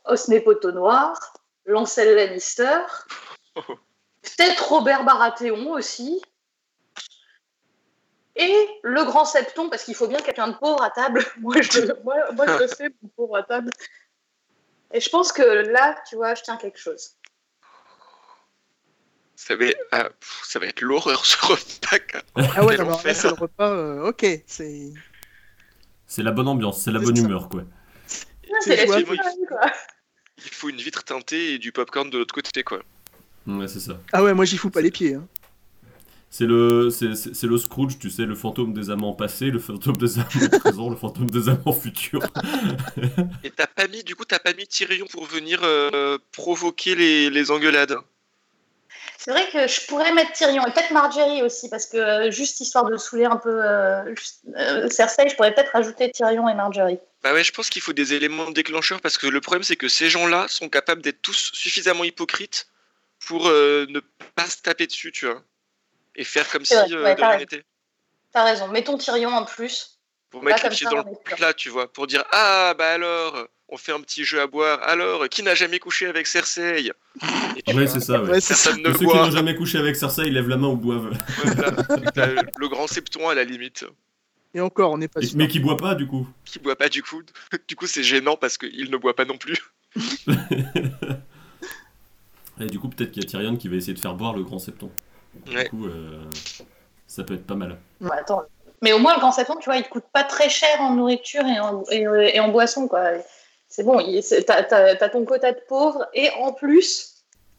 Osney Poteau Noir, Lancel Lannister, peut-être Robert Baratheon aussi, et le grand septon, parce qu'il faut bien quelqu'un de pauvre à table. moi, je, moi, moi, je le sais, pauvre à table. Et je pense que là, tu vois, je tiens quelque chose. Ça va, être, ah, ça va être l'horreur ce repas. Ah ouais, c'est le repas. euh, ok, c'est. C'est la bonne ambiance, c'est la bonne humeur, quoi. C'est c'est la suite, quoi. Il faut une vitre teintée et du popcorn de l'autre côté, quoi. Ouais, c'est ça. Ah ouais, moi j'y fous pas les pieds. hein. C'est le, c'est, le Scrooge, tu sais, le fantôme des amants passés, le fantôme des amants présents, le fantôme des amants futurs. Et t'as pas mis, du coup, t'as pas mis Tyrion pour venir euh, provoquer les, les engueulades. C'est vrai que je pourrais mettre Tyrion et peut-être Marjorie aussi, parce que euh, juste histoire de saouler un peu euh, juste, euh, Cersei, je pourrais peut-être rajouter Tyrion et Marjorie. Bah ouais, je pense qu'il faut des éléments déclencheurs parce que le problème c'est que ces gens-là sont capables d'être tous suffisamment hypocrites pour euh, ne pas se taper dessus, tu vois. Et faire comme si ouais, de t'as rien n'était. T'as raison, mettons Tyrion en plus. Pour mettre les pieds dans le plat, tu vois. Pour dire Ah, bah alors, on fait un petit jeu à boire. Alors, qui n'a jamais couché avec Cersei? Et Ouais, c'est ça, ouais. Ouais, c'est ça. Personne ne Et ceux qui n'ont jamais couché avec Cersei, ils lèvent la main ou boivent. Voilà. Le grand septon à la limite. Et encore, on n'est pas Et- sûr. mais qui boit pas, du coup. Qui boit pas du coup. Du coup, c'est gênant parce qu'il ne boit pas non plus. Et du coup, peut-être qu'il y a Tyrion qui va essayer de faire boire le grand septon. Ouais. Du coup, euh, ça peut être pas mal. Ouais, attends. Mais au moins, le grand septon, tu vois, il te coûte pas très cher en nourriture et en, et, et en boisson, quoi. C'est bon, t'as ton quota de pauvres et en plus,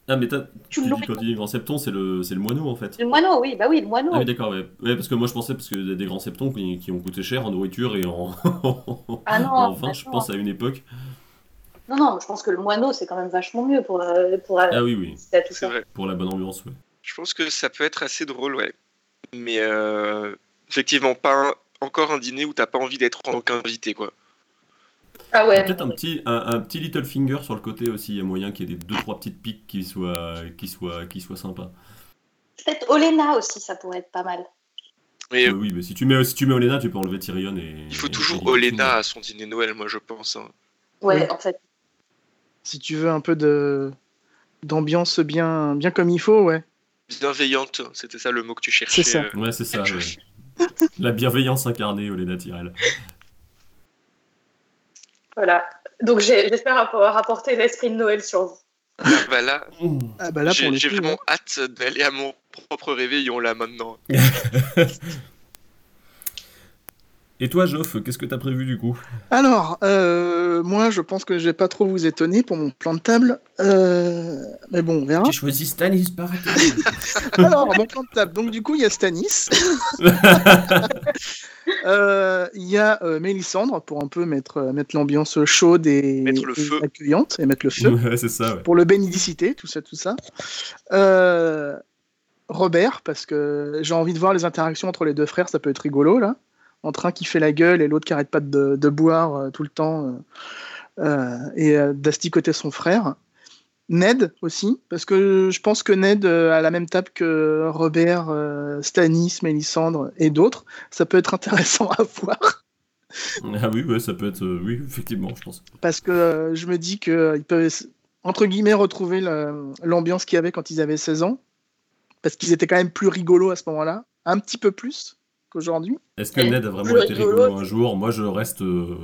Ah, mais t'as- tu dis quand tu dis grand septon, c'est le, c'est le moineau en fait. Le moineau, oui, bah oui, le moineau. Ah oui, d'accord, ouais. Ouais, parce que moi je pensais, parce qu'il y a des grands septons qui, qui ont coûté cher en nourriture et en, Ah non, en vin, bah je non. pense, à une époque. Non, non, je pense que le moineau, c'est quand même vachement mieux pour, euh, pour, euh, Ah oui, oui, à tout C'est ça. vrai. pour la bonne ambiance, ouais. Je pense que ça peut être assez drôle, ouais. Mais euh, effectivement, pas un- encore un dîner où t'as pas envie d'être en tant qu'invité, quoi. Ah ouais. Peut-être un petit, un, un petit little finger sur le côté aussi, il y a moyen qu'il y ait des deux trois petites piques qui soient, qui soient, qui soient sympas. Peut-être Olena aussi, ça pourrait être pas mal. Mais Euh, oui, mais si tu mets, si tu mets Olena, tu peux enlever Tyrion et. il faut et- toujours Little Olena à son dîner Noël, moi, je pense. hein. Ouais, Oui. en fait. Si tu veux un peu de d'ambiance bien, bien comme il faut, ouais. Bienveillante, c'était ça le mot que tu cherchais. C'est ça. euh. Ouais, c'est ça. ouais. La bienveillance incarnée, Olena Tyrell. Voilà. Donc j'espère pouvoir apporter l'esprit de Noël sur vous. Ah, bah là, Ah bah là, j'ai vraiment ouais. hâte d'aller à mon propre réveillon là maintenant. Et toi, Joff, qu'est-ce que t'as prévu du coup? Alors, euh, moi, je pense que je vais pas trop vous étonner pour mon plan de table. Euh, mais bon, on verra. J'ai choisi Stanis Baratheon. Alors, mon plan de table. Donc, du coup, il y a Stanis. Euh, Il y a euh, Mélissandre pour un peu mettre, mettre l'ambiance chaude et, Mettre le et feu. accueillante et mettre le feu. ouais, c'est ça, ouais. pour le bénédicité, tout ça, tout ça. Euh, Robert, parce que j'ai envie de voir les interactions entre les deux frères, ça peut être rigolo, là. Entre un qui fait la gueule et l'autre qui arrête pas de, de boire euh, tout le temps euh, euh, et d'asticoter son frère. Ned aussi, parce que je pense que Ned, à la même table que Robert, Stanis, Mélissandre et d'autres, ça peut être intéressant à voir. Ah oui, ouais, ça peut être. euh, oui, effectivement, je pense. parce que euh, je me dis qu'ils peuvent, entre guillemets, retrouver l'ambiance qu'il y avait quand ils avaient 16 ans, parce qu'ils étaient quand même plus rigolos à ce moment-là, un petit peu plus qu'aujourd'hui, Est-ce que Ned a vraiment été rigolo. rigolo un jour Moi, je reste euh,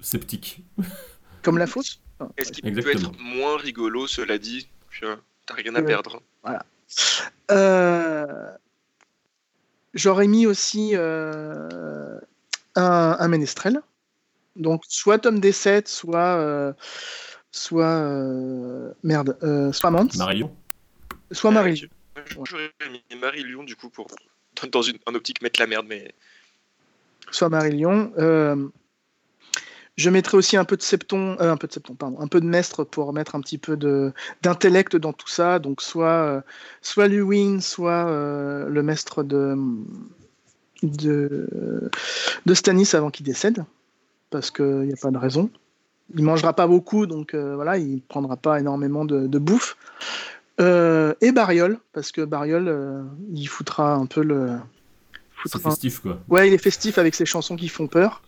sceptique. comme la fausse. Enfin, Est-ce qu'il Exactement. peut être moins rigolo, cela dit T'as rien à Ouais. perdre. Euh, J'aurais mis aussi euh, un, un ménestrel, donc soit Tom D7, soit euh, soit euh, merde, euh, soit Mance, Marion soit Marie. J'aurais mis Marie Lyon du coup pour dans une un optique mettre la merde, mais soit Marie-Lyon. Euh, je mettrai aussi un peu de septon, euh, un peu de septon, pardon, un peu de mestre pour mettre un petit peu d'intellect dans tout ça. Donc soit euh, soit Luwin, soit euh, le mestre de de Stanis avant qu'il décède, parce qu'il n'y a pas de raison. Il mangera pas beaucoup, donc voilà, il prendra pas énormément de bouffe. Euh, et Bariol, parce que Bariol, euh, il foutra un peu le. C'est foutra un- festif, quoi. Ouais, il est festif avec ses chansons qui font peur.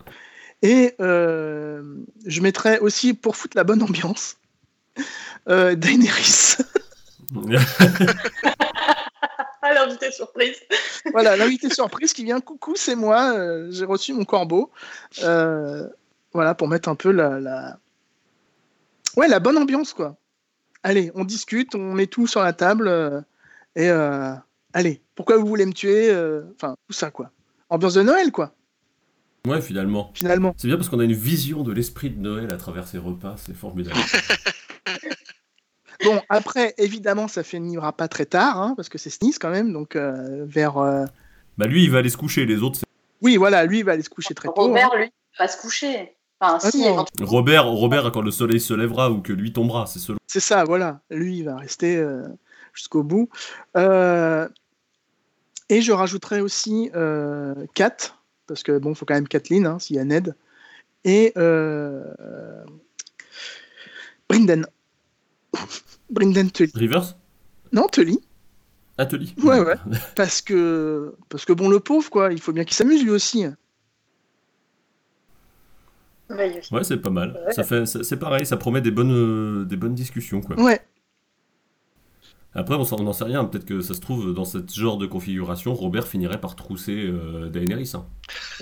Et euh, je mettrais aussi, pour foutre la bonne ambiance, euh, Daenerys. Ah, l'invité surprise. voilà, l'invité surprise qui vient. Coucou, c'est moi. euh, J'ai reçu mon corbeau. Euh, voilà, pour mettre un peu la, la... Ouais, la bonne ambiance, quoi. Allez, on discute, on met tout sur la table. euh, et euh, allez, pourquoi vous voulez me tuer euh, Enfin, tout ça, quoi. Ambiance de Noël, quoi, Ouais, finalement. finalement. C'est bien parce qu'on a une vision de l'esprit de Noël à travers ces repas, c'est formidable. Bon, après, évidemment, ça finira pas très tard, hein, parce que c'est Sneeze quand même, donc euh, vers. euh, bah lui, il va aller se coucher, les autres, c'est... Oui, voilà, lui il va aller se coucher très tôt. hein. Robert, lui, va se coucher. Enfin, Ah si, non. éventuellement. Robert, Robert, quand le soleil se lèvera ou que lui tombera, c'est selon. C'est ça, voilà. Lui, il va rester euh, jusqu'au bout. Euh, et je rajouterai aussi euh, Kat, parce que bon, faut quand même Kathleen, hein, s'il y a Ned. Et euh, Brinden. Brinden Tully. Rivers? Non, Tully. Atelier Ouais, ouais. Parce que, parce que bon, le pauvre, quoi, il faut bien qu'il s'amuse lui aussi. Ouais, Ouais, c'est pas mal. Ouais. Ça fait, c'est pareil, ça promet des bonnes, euh, des bonnes discussions, quoi. Ouais. Après, on n'en sait rien. Peut-être que ça se trouve, dans ce genre de configuration, Robert finirait par trousser euh, Daenerys. hein.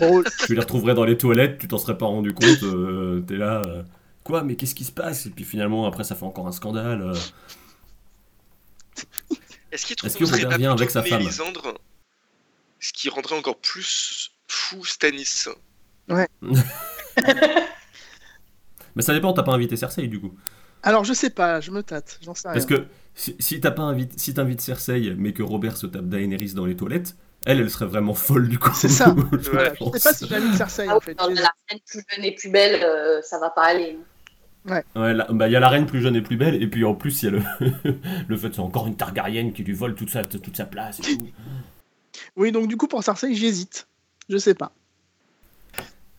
Oh, Tu les retrouverais dans les toilettes, tu t'en serais pas rendu compte. euh, T'es là. euh, Quoi, mais qu'est-ce qui se passe? Et puis finalement, après, ça fait encore un scandale. euh. Est-ce qu'il Est-ce que trouverait Robert vient avec sa femme? Mélisandre, ce qui rendrait encore plus fou Stanis Mais ça dépend, t'as pas invité Cersei du coup. Alors, je sais pas, je me tâte, j'en sais rien. Parce que si, si t'as pas invité, si t'invites Cersei, mais que Robert se tape Daenerys dans les toilettes, elle, elle serait vraiment folle du coup. C'est ça. Je je sais pas si j'invite Cersei, Ah en fait. dans la reine plus jeune et plus belle, euh, ça va pas aller. Ouais, bah, il y a la reine plus jeune et plus belle, et puis en plus, il y a le, le fait que c'est encore une Targaryen qui lui vole toute sa, toute sa place et tout. Oui, donc du coup, pour Cersei, j'hésite. Je sais pas.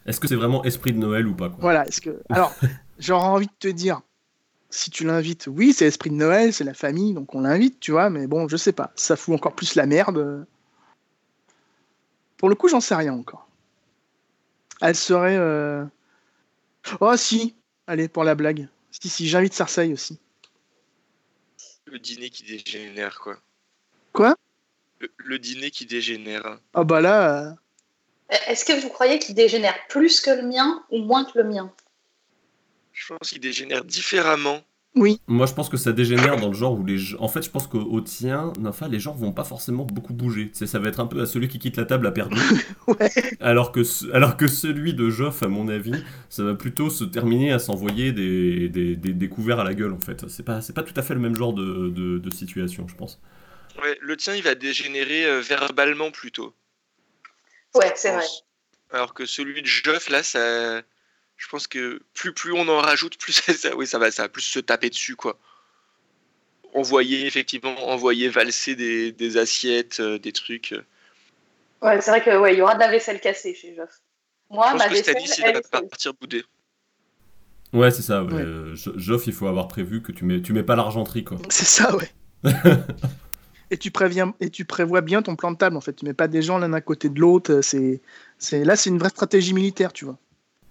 Est-ce que c'est vraiment esprit de Noël ou pas quoi Voilà, est-ce que. Alors, j'aurais envie de te dire, si tu l'invites, oui, c'est l'esprit de Noël, c'est la famille, donc on l'invite, tu vois, mais bon, je sais pas. Ça fout encore plus la merde. Pour le coup, j'en sais rien encore. Elle serait. euh, Oh, si Allez, pour la blague. Si, si, j'invite Cersei aussi. Le dîner qui dégénère, quoi. Quoi? Le, le dîner qui dégénère. Ah, bah là. euh, Est-ce que vous croyez qu'il dégénère plus que le mien ou moins que le mien? Je pense qu'il dégénère différemment. Moi, je pense que ça dégénère dans le genre où les gens. En fait, je pense qu'au au tien, enfin, les gens vont pas forcément beaucoup bouger. Tu sais, ça va être un peu à celui qui quitte la table a perdu. Ouais. Alors que, ce- alors que celui de Joff, à mon avis, ça va plutôt se terminer à s'envoyer des, des, des- des couverts à la gueule, en fait. C'est pas, c'est pas tout à fait le même genre de, de, de situation, je pense. Ouais, le tien, il va dégénérer euh, verbalement plutôt. Ouais, c'est vrai. Alors que celui de Joff, là, ça. Je pense que plus, plus on en rajoute, plus ça, ça- oui, ça, va, ça va plus se taper dessus, quoi. Envoyer, effectivement, envoyer valser des, des assiettes, euh, des trucs. euh. Ouais, c'est vrai que ouais, il y aura de la vaisselle cassée chez Joff. Moi, je ma pense que vaisselle, Stanis, il elle va est seule. partir bouder. Ouais, c'est ça. ouais. Ouais. Euh, Jo- Joff, il faut avoir prévu que tu mets, tu mets pas l'argenterie, quoi. C'est ça, ouais. et, tu préviens, et tu prévois bien ton plan de table, en fait. Tu mets pas des gens l'un à côté de l'autre. C'est, c'est, là, c'est une vraie stratégie militaire, tu vois.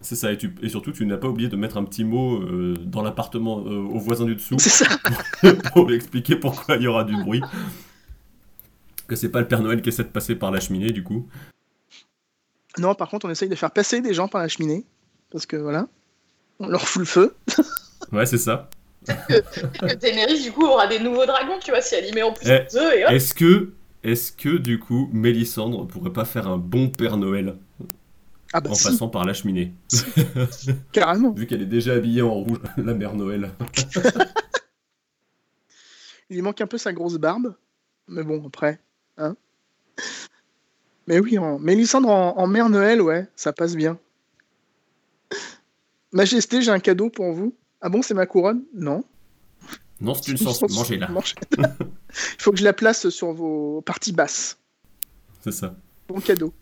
C'est ça, et, tu- et surtout, tu n'as pas oublié de mettre un petit mot euh, dans l'appartement euh, au voisin du dessous C'est ça. pour lui expliquer pourquoi il y aura du bruit. Que c'est pas le Père Noël qui essaie de passer par la cheminée, du coup. Non, par contre, on essaye de faire passer des gens par la cheminée. Parce que voilà, on leur fout le feu. Ouais, c'est ça. Que Daenerys, du coup, aura des nouveaux dragons, tu vois, si elle y met en plus Eh, et hop. Est-ce que, est-ce que, du coup, Mélissandre pourrait pas faire un bon Père Noël Ah bah en si, passant par la cheminée carrément. Vu qu'elle est déjà habillée en rouge, la Mère Noël. Il manque un peu sa grosse barbe. Mais bon, après. Hein mais oui, en... Mélissandre en, en mère Noël, ouais, ça passe bien. Majesté, j'ai un cadeau pour vous. Ah bon, c'est ma couronne? Non. Non, c'est une chance, mangez-la. Mangez- Il faut que je la place sur vos parties basses. C'est ça. Bon cadeau.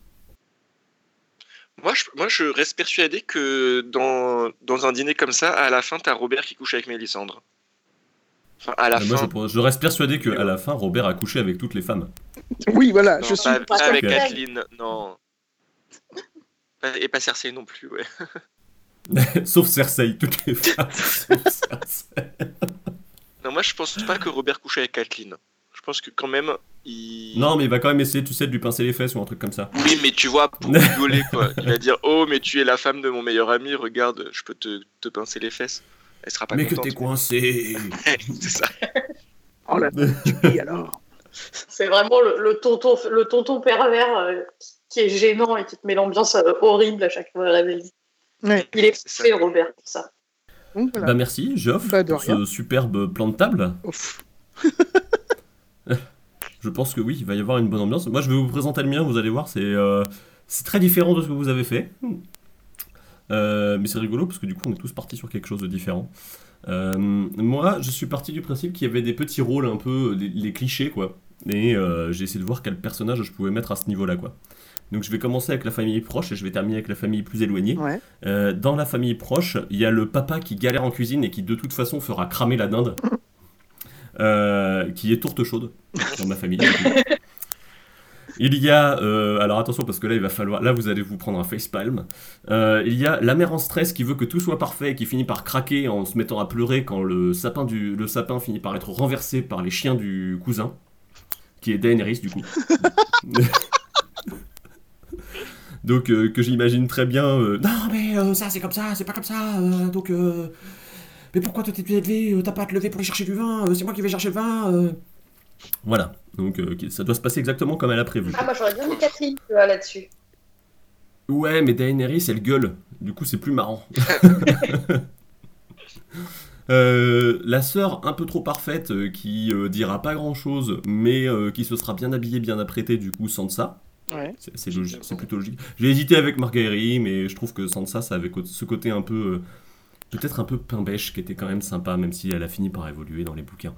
Moi je, moi, je reste persuadé que dans, dans un dîner comme ça, à la fin, t'as Robert qui couche avec Mélissandre. Enfin, à la Euh, Moi, fin. je, je reste persuadé qu'à la fin, Robert a couché avec toutes les femmes. Oui, voilà, Non, je suis. pas, pas avec. Kathleen, non. Et pas Cersei non plus, ouais. sauf Cersei, toutes les femmes, sauf Cersei. Non, moi je pense pas que Robert couche avec Kathleen. Je pense que quand même, il... Non, mais il va quand même essayer, tu sais, de lui pincer les fesses ou un truc comme ça. Oui, mais tu vois, pour rigoler, quoi. Il va dire Oh, mais tu es la femme de mon meilleur ami, regarde, je peux te, te pincer les fesses. Elle sera pas mais contente. que t'es coincé C'est ça. Oh la tu alors C'est vraiment le, le tonton, le tonton pervers euh, qui est gênant et qui te met l'ambiance euh, horrible à chaque fois. Ouais. Il est fait, Robert, pour ça. Donc voilà. Bah merci, Geoff, Bah, pour rien. ce superbe plan de table. Ouf. Je pense que oui, il va y avoir une bonne ambiance. Moi, je vais vous présenter le mien, vous allez voir, c'est euh, c'est très différent de ce que vous avez fait. Euh, mais c'est rigolo parce que du coup, on est tous partis sur quelque chose de différent. Euh, moi, je suis parti du principe qu'il y avait des petits rôles un peu, les, les clichés, quoi. Et euh, j'ai essayé de voir quel personnage je pouvais mettre à ce niveau-là, quoi. Donc, je vais commencer avec la famille proche et je vais terminer avec la famille plus éloignée. Ouais. Euh, dans la famille proche, il y a le papa qui galère en cuisine et qui de toute façon fera cramer la dinde, Euh, qui est tourte chaude dans ma famille. Il y a, euh, alors attention parce que là il va falloir, là vous allez vous prendre un facepalm. Il y a la mère en stress qui veut que tout soit parfait et qui finit par craquer en se mettant à pleurer quand le sapin du, le sapin finit par être renversé par les chiens du cousin, qui est Daenerys du coup. Donc euh, que j'imagine très bien. euh, non mais euh, ça c'est comme ça, c'est pas comme ça. donc mais pourquoi toi t'es levé T'as pas à te lever pour aller chercher du vin C'est moi qui vais chercher le vin. Voilà. Donc ça doit se passer exactement comme elle a prévu. Ah, moi j'aurais bien mis Catherine là-dessus. Ouais, mais Daenerys, elle gueule. Du coup, c'est plus marrant. Euh, la sœur un peu trop parfaite qui euh, dira pas grand chose, mais euh, qui se sera bien habillée, bien apprêtée, du coup, Sansa. Ouais. C'est c'est logique, c'est plutôt logique. J'ai hésité avec Marguerite, mais je trouve que Sansa, ça avait co- ce côté un peu. euh, Peut-être un peu pain bêche qui était quand même sympa, même si elle a fini par évoluer dans les bouquins.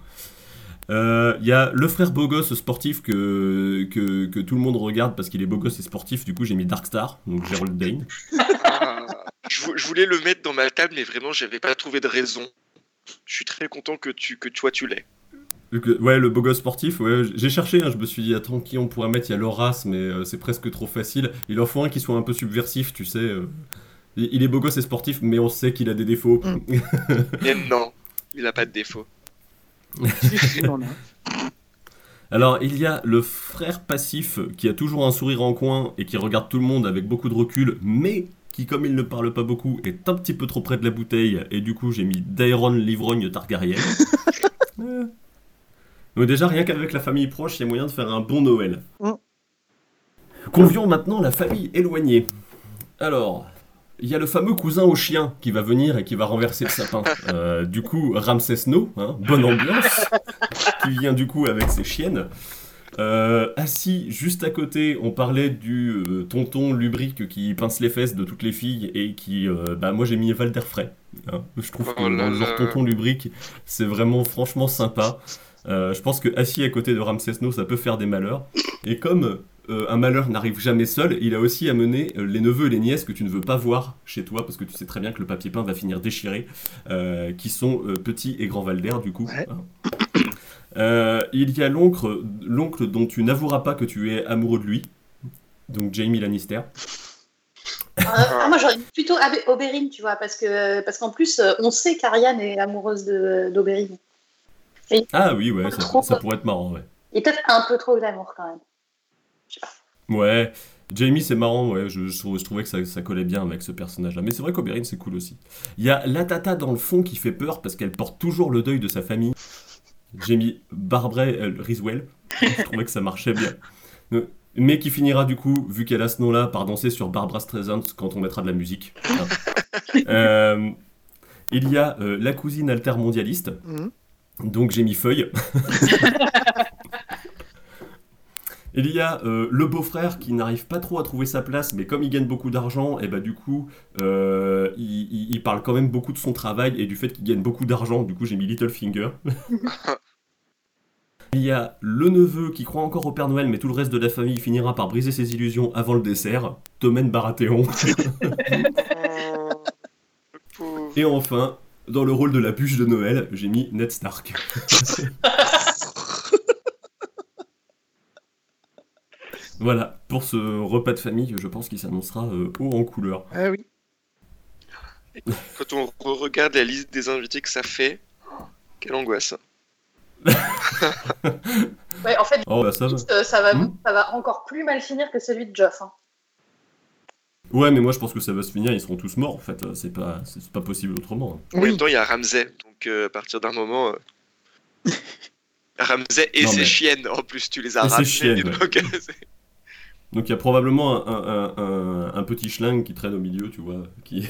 Euh, Il y a le frère beau gosse sportif que, que, que tout le monde regarde parce qu'il est beau gosse et sportif, du coup j'ai mis Darkstar, donc Gerald Dane. Je, je voulais le mettre dans ma table, mais vraiment, j'avais pas trouvé de raison. Je suis très content que tu, que toi tu l'aies. Ouais, le beau gosse sportif, ouais, j'ai cherché, hein, je me suis dit, attends, qui on pourrait mettre? Il y a Loras, mais euh, c'est presque trop facile. Il en faut un qui soit un peu subversif, tu sais. euh. Il est beau gosse et sportif, mais on sait qu'il a des défauts. Mm. Mais non, il a pas de défaut. Si, si, il en a. Alors, il y a le frère passif qui a toujours un sourire en coin et qui regarde tout le monde avec beaucoup de recul, mais qui, comme il ne parle pas beaucoup, est un petit peu trop près de la bouteille, et du coup, j'ai mis Daeron l'ivrogne Targaryen. Donc déjà, rien qu'avec la famille proche, il y a moyen de faire un bon Noël. Mm. Convions maintenant la famille éloignée. Alors, il y a le fameux cousin au chien qui va venir et qui va renverser le sapin. Euh, du coup, Ramsès No, hein, bonne ambiance, qui vient du coup avec ses chiennes. Euh, assis juste à côté, on parlait du euh, tonton lubrique qui pince les fesses de toutes les filles et qui, euh, bah moi j'ai mis Valder Frey. hein. Je trouve que Oh là dans le genre là. tonton lubrique, c'est vraiment franchement sympa. Euh, je pense que assis à côté de Ramsès No, ça peut faire des malheurs. Et comme euh, un malheur n'arrive jamais seul, il a aussi amené euh, les neveux et les nièces que tu ne veux pas voir chez toi parce que tu sais très bien que le papier peint va finir déchiré, euh, qui sont euh, petit et grand Valder du coup. Ouais. hein. Euh, il y a l'oncle, l'oncle dont tu n'avoueras pas que tu es amoureux de lui, donc Jamie Lannister. Euh, ah, moi j'aurais plutôt Oberyn, tu vois, parce que parce qu'en plus, on sait qu'Ariane est amoureuse de- Ah oui, ouais, ça, Trop. ça pourrait être marrant, ouais. Il est peut-être un peu trop d'amour quand même. Je sais pas. Ouais, Jamie c'est marrant, ouais, je, je trou- je trouvais que ça, ça collait bien avec ce personnage-là. Mais c'est vrai qu'Oberyn c'est cool aussi. Il y a la tata dans le fond qui fait peur parce qu'elle porte toujours le deuil de sa famille. J'ai mis Barbara euh, Riswell, je trouvais que ça marchait bien. Mais qui finira du coup, vu qu'elle a ce nom-là, par danser sur Barbara Streisand quand on mettra de la musique. Hein. Euh, il y a euh, la cousine altermondialiste, Mhm. Donc j'ai mis feuille. Il y a euh, le beau-frère qui n'arrive pas trop à trouver sa place, mais comme il gagne beaucoup d'argent, et bah du coup, euh, il, il- il parle quand même beaucoup de son travail et du fait qu'il gagne beaucoup d'argent. Du coup, j'ai mis Littlefinger. il y a le neveu qui croit encore au Père Noël, mais tout le reste de la famille finira par briser ses illusions avant le dessert. Tommen Baratheon. Pauvre. et enfin, dans le rôle de la bûche de Noël, j'ai mis Ned Stark. Voilà, pour ce repas de famille, je pense qu'il s'annoncera euh, haut en couleur. Ah oui. Quand on regarde la liste des invités que ça fait, quelle angoisse. Ouais, en fait, Oh bah ça va. euh, ça, va, Hmm. ça va encore plus mal finir que celui de Geoff. hein. Ouais, mais moi je pense que ça va se finir, ils seront tous morts en fait, euh, c'est pas, c'est c'est pas possible autrement. En même Oui. temps, il y a Ramsey, donc euh, à partir d'un moment. euh, Ramsey et Non, ses mais- chiennes, en plus, tu les as ramenées. ouais. donc, il y a probablement un, un- un- un petit schling qui traîne au milieu, tu vois, qui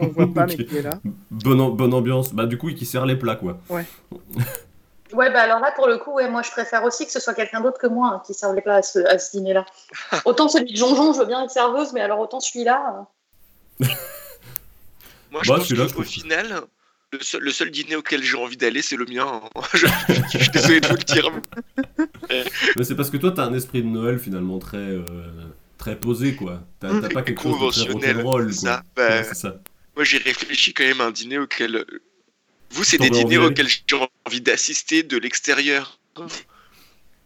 On voit pas, mais qui est là. bonne, am- bonne ambiance, bah du coup qui sert les plats quoi. Ouais, bah alors là, pour le coup, ouais, moi, je préfère aussi que ce soit quelqu'un d'autre que moi hein, qui serve les plats à ce, à ce dîner-là. Autant celui de Jonjon, je veux bien être serveuse, mais alors autant celui-là. euh, Moi, je Bah, pense je qu'au final, le seul, le seul dîner auquel j'ai envie d'aller, c'est le mien. hein. je, je suis désolé de vous le dire. Mais c'est parce que toi t'as un esprit de Noël finalement très, euh, très posé quoi. T'as Mm. t'as pas quelque chose de très Conventionnel, rock'n'roll quoi. ça. Bah, Ouais, ça. Moi, j'ai réfléchi quand même à un dîner auquel. Vous, c'est des dîners auxquels j'ai envie d'assister de l'extérieur.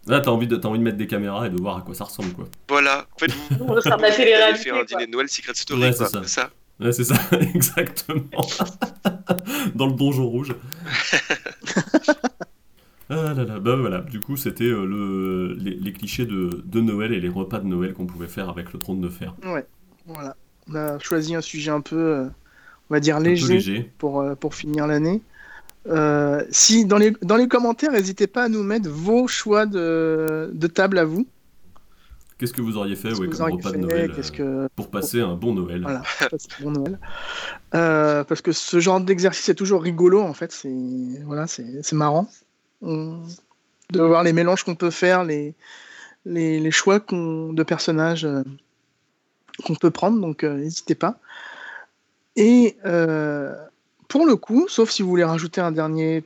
Là t'as envie, de, t'as envie de mettre des caméras et de voir à quoi ça ressemble quoi. Voilà. En fait, vous, vous faire un dîner de Noël Secret Story. Ouais, quoi. c'est ça. C'est ça. Ouais, c'est ça, exactement. Dans le donjon rouge. Ah là là, bah voilà, du coup c'était euh, le, les, les clichés de, de Noël et les repas de Noël qu'on pouvait faire avec le trône de fer. Ouais, voilà. On a choisi un sujet un peu, euh, on va dire, léger. pour, euh, pour finir l'année. Euh, si dans les, dans les commentaires, n'hésitez pas à nous mettre vos choix de, de table à vous. Qu'est-ce que vous auriez fait ouais, comme repas de fait, Noël euh, que... pour passer un bon Noël Voilà, ça, c'est bon Noël. Euh, parce que ce genre d'exercice est toujours rigolo, en fait. C'est voilà, c'est marrant. On- De voir les mélanges qu'on peut faire, les, les, les choix de personnages euh, qu'on peut prendre, donc n'hésitez pas. Et pour le coup, sauf si vous voulez rajouter un dernier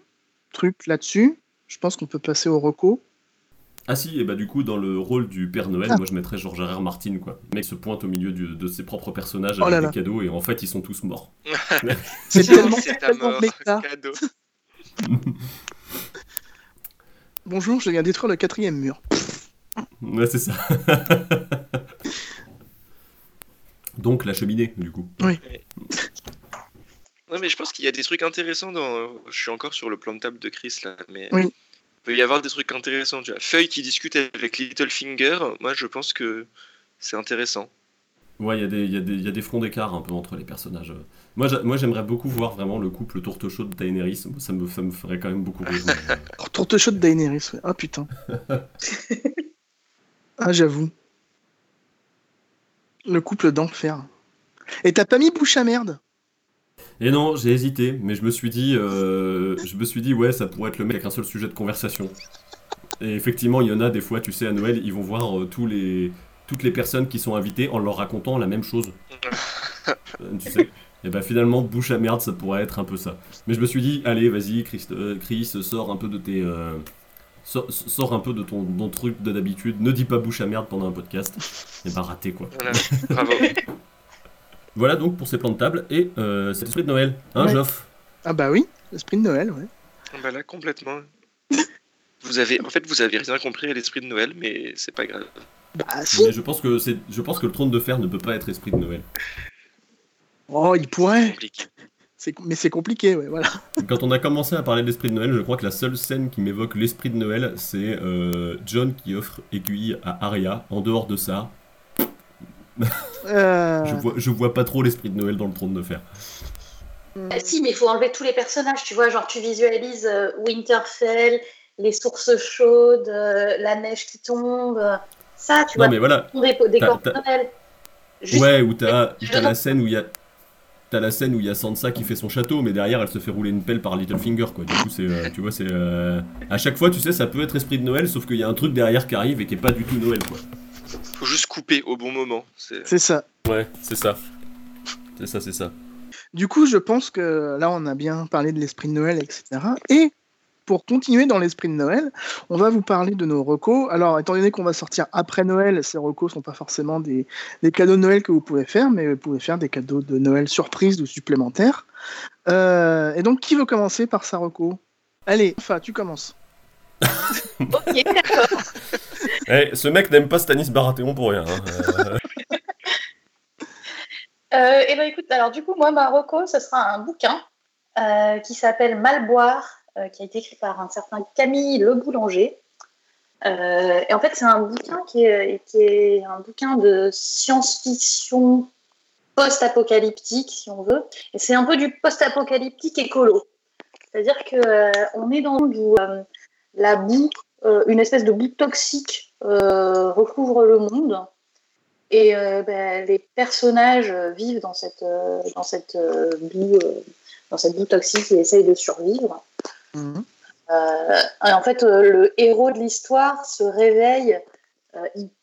truc là-dessus, je pense qu'on peut passer au reco. Ah si, et bah du coup dans le rôle du Père Noël, Ah. moi je mettrais George R. R. Martin quoi. Le mec se pointe au milieu du- de ses propres personnages Oh avec là des là. cadeaux et en fait ils sont tous morts. C'est tellement, tellement mort. méta. Cadeau. Bonjour, je viens détruire le quatrième mur. Ouais c'est ça. Donc la cheminée du coup. Ouais, mais je pense qu'il y a des trucs intéressants dans. Je suis encore sur le plan de table de Chris là, mais. Oui. Il peut y avoir des trucs intéressants. Tu vois, Feuille qui discute avec Littlefinger, moi je pense que c'est intéressant. Ouais, il y, a des- il y, a des- il y a des fronts d'écart un peu entre les personnages. Moi, j'a- moi j'aimerais beaucoup voir vraiment le couple tourte chaude de Daenerys. Ça me, ça me ferait quand même beaucoup rire. Oh, tourte chaude Daenerys, ouais. Ah putain. ah, j'avoue. Le couple d'enfer. Et t'as pas mis bouche à merde Et non, j'ai hésité, mais je me suis dit, euh, je me suis dit, ouais, ça pourrait être le mec avec un seul sujet de conversation. Et effectivement, il y en a des fois, tu sais, à Noël, ils vont voir euh, tous les, toutes les personnes qui sont invitées en leur racontant la même chose. Euh, tu sais. Et bah finalement, bouche à merde, ça pourrait être un peu ça. Mais je me suis dit, allez, vas-y, Chris, Chris, sors un peu de tes, sors, sors un peu de ton, ton truc de d'habitude. Ne dis pas bouche à merde pendant un podcast. Et bah raté quoi. Voilà. Bravo. Voilà donc pour ces plans de table et euh, cet esprit de Noël, hein, Ouais. Geoff? Ah bah oui, l'esprit de Noël, ouais. bah là, complètement. Vous avez, en fait, vous avez rien compris à l'esprit de Noël, mais c'est pas grave. Bah si Mais je pense que c'est, je pense que le trône de fer ne peut pas être esprit de Noël. Oh, il pourrait. C'est- Mais c'est compliqué, ouais, voilà. Quand on a commencé à parler de l'esprit de Noël, je crois que la seule scène qui m'évoque l'esprit de Noël, c'est euh, John qui offre aiguille à Arya. En dehors de ça, Euh, je vois, je vois pas trop l'esprit de Noël dans le trône de fer. Ah, si, mais il faut enlever tous les personnages, tu vois, genre tu visualises euh, Winterfell, les sources chaudes, euh, la neige qui tombe, euh, ça, tu Non vois, mais voilà, des décors de t'as- Noël. Juste- ouais, où t'as, la scène où il y a. T'as la scène où il y a Sansa qui fait son château, mais derrière elle se fait rouler une pelle par Littlefinger, quoi. Du coup, c'est, euh, tu vois, c'est euh, à chaque fois, tu sais, ça peut être esprit de Noël, sauf qu'il y a un truc derrière qui arrive et qui est pas du tout Noël, quoi. Faut juste couper au bon moment. C'est... Ça. Ouais, c'est ça. C'est ça, c'est ça. Du coup, je pense que là, on a bien parlé de l'esprit de Noël, etc. Et pour continuer dans l'esprit de Noël, on va vous parler de nos recos. Alors, étant donné qu'on va sortir après Noël, ces recos sont pas forcément des, des cadeaux de Noël que vous pouvez faire, mais vous pouvez faire des cadeaux de Noël surprises ou supplémentaires. Euh, et donc, qui veut commencer par sa reco? Allez, enfin, tu commences. Ok, d'accord. Eh, ce mec n'aime pas Stanis Baratheon pour rien. Hein. Euh, et ben écoute, alors du coup, moi, Marocco, ce sera un bouquin euh, qui s'appelle Malboire, euh, qui a été écrit par un certain Camille Le Boulanger. et en fait, c'est un bouquin qui est, un bouquin de science-fiction post-apocalyptique, si on veut. Et c'est un peu du post-apocalyptique écolo. C'est-à-dire qu'on est dans où la boue, une espèce de boue toxique recouvre le monde. Et euh, ben, les personnages vivent dans cette, euh, dans cette euh, boue, dans cette boue toxique et essayent de survivre. Mhm. en fait, le héros de l'histoire se réveille.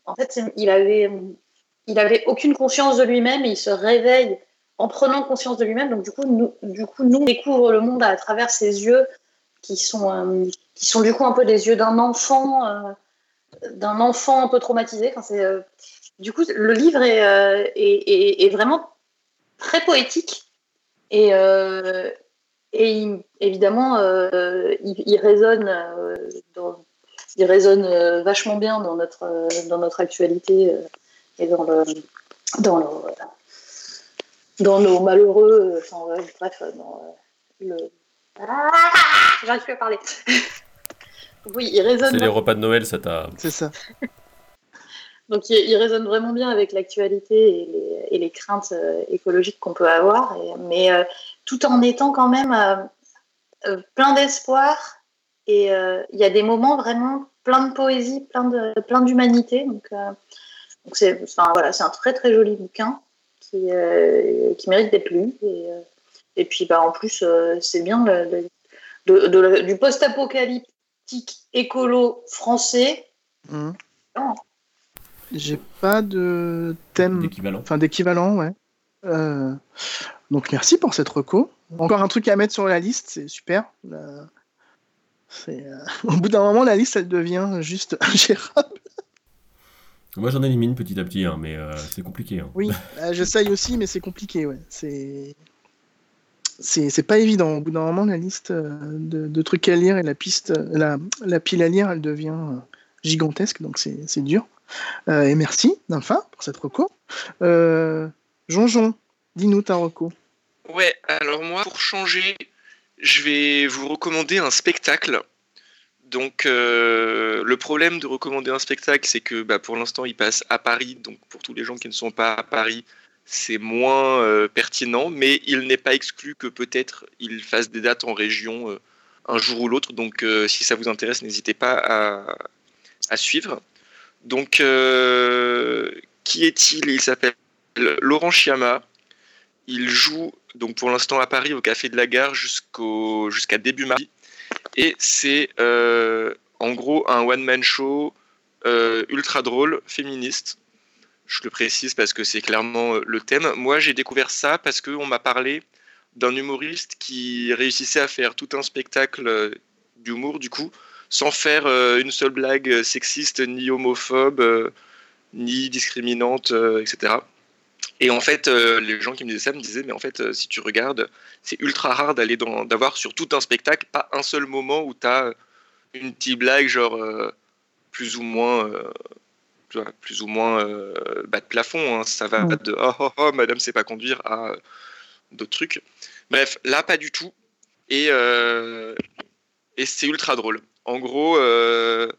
en fait, il avait, il avait aucune conscience de lui-même et il se réveille en prenant conscience de lui-même. Donc, du coup, nous, du coup, nous, on découvre le monde à travers ses yeux qui sont, qui sont du coup un peu des yeux d'un enfant, d'un enfant un peu traumatisé. Enfin, c'est du coup, le livre est, euh, vraiment très poétique et, euh, évidemment, euh, il, résonne, il résonne vachement bien dans notre, dans notre actualité et dans, le, dans, dans nos malheureux, bref, dans le. J'arrive plus à parler. oui, il résonne. C'est les repas de Noël, ça t'a. C'est ça. Donc il, résonne vraiment bien avec l'actualité et, les, craintes euh, écologiques qu'on peut avoir, mais euh, tout en étant quand même euh, plein d'espoir. Et il y a des moments vraiment plein de poésie, plein de plein d'humanité. Donc c'est voilà, c'est un très très joli bouquin qui, qui mérite d'être lu. Et, et puis bah, en plus c'est bien de, du post-apocalyptique écolo français. Mmh. J'ai pas de thème. D'équivalent. Enfin, d'équivalent, ouais. Euh, donc merci pour cette reco. Encore un truc à mettre sur la liste, c'est super. Euh, au bout d'un moment, la liste, elle devient juste ingérable. Moi, j'en élimine petit à petit, hein, mais euh, c'est compliqué. Hein. Oui, j'essaye aussi, mais c'est compliqué, ouais. C'est c'est pas évident. Au bout d'un moment, la liste de, trucs à lire et la piste, la, la, pile à lire, elle devient gigantesque, donc c'est dur. Euh, et merci, enfin, pour cette reco. Euh, Jonjon, dis-nous ta reco. Ouais, alors moi, pour changer, je vais vous recommander un spectacle. Donc, euh, le problème de recommander un spectacle, c'est que bah, pour l'instant, il passe à Paris. Donc, pour tous les gens qui ne sont pas à Paris, c'est moins pertinent. Mais il n'est pas exclu que peut-être il fasse des dates en région un jour ou l'autre. Donc, si ça vous intéresse, n'hésitez pas à, suivre. Donc, euh, qui est-il? Il s'appelle Laurent Chiama. Il joue donc pour l'instant à Paris au Café de la Gare jusqu'à début mars. Et c'est euh, en gros un one-man show euh, ultra drôle, féministe. Je le précise parce que c'est clairement le thème. Moi, j'ai découvert ça parce qu'on m'a parlé d'un humoriste qui réussissait à faire tout un spectacle d'humour, du coup, sans faire euh, une seule blague sexiste, ni homophobe, euh, ni discriminante, euh, etc. Et en fait, les gens qui me disaient ça me disaient, mais en fait, si tu regardes, c'est ultra rare d'aller d'avoir sur tout un spectacle pas un seul moment où tu as une petite blague, genre plus ou moins, plus ou moins bas de plafond. Hein. Ça va de oh, oh, oh, madame sait pas conduire à d'autres trucs. Bref, là, pas du tout. Et, et c'est ultra drôle. En gros, euh,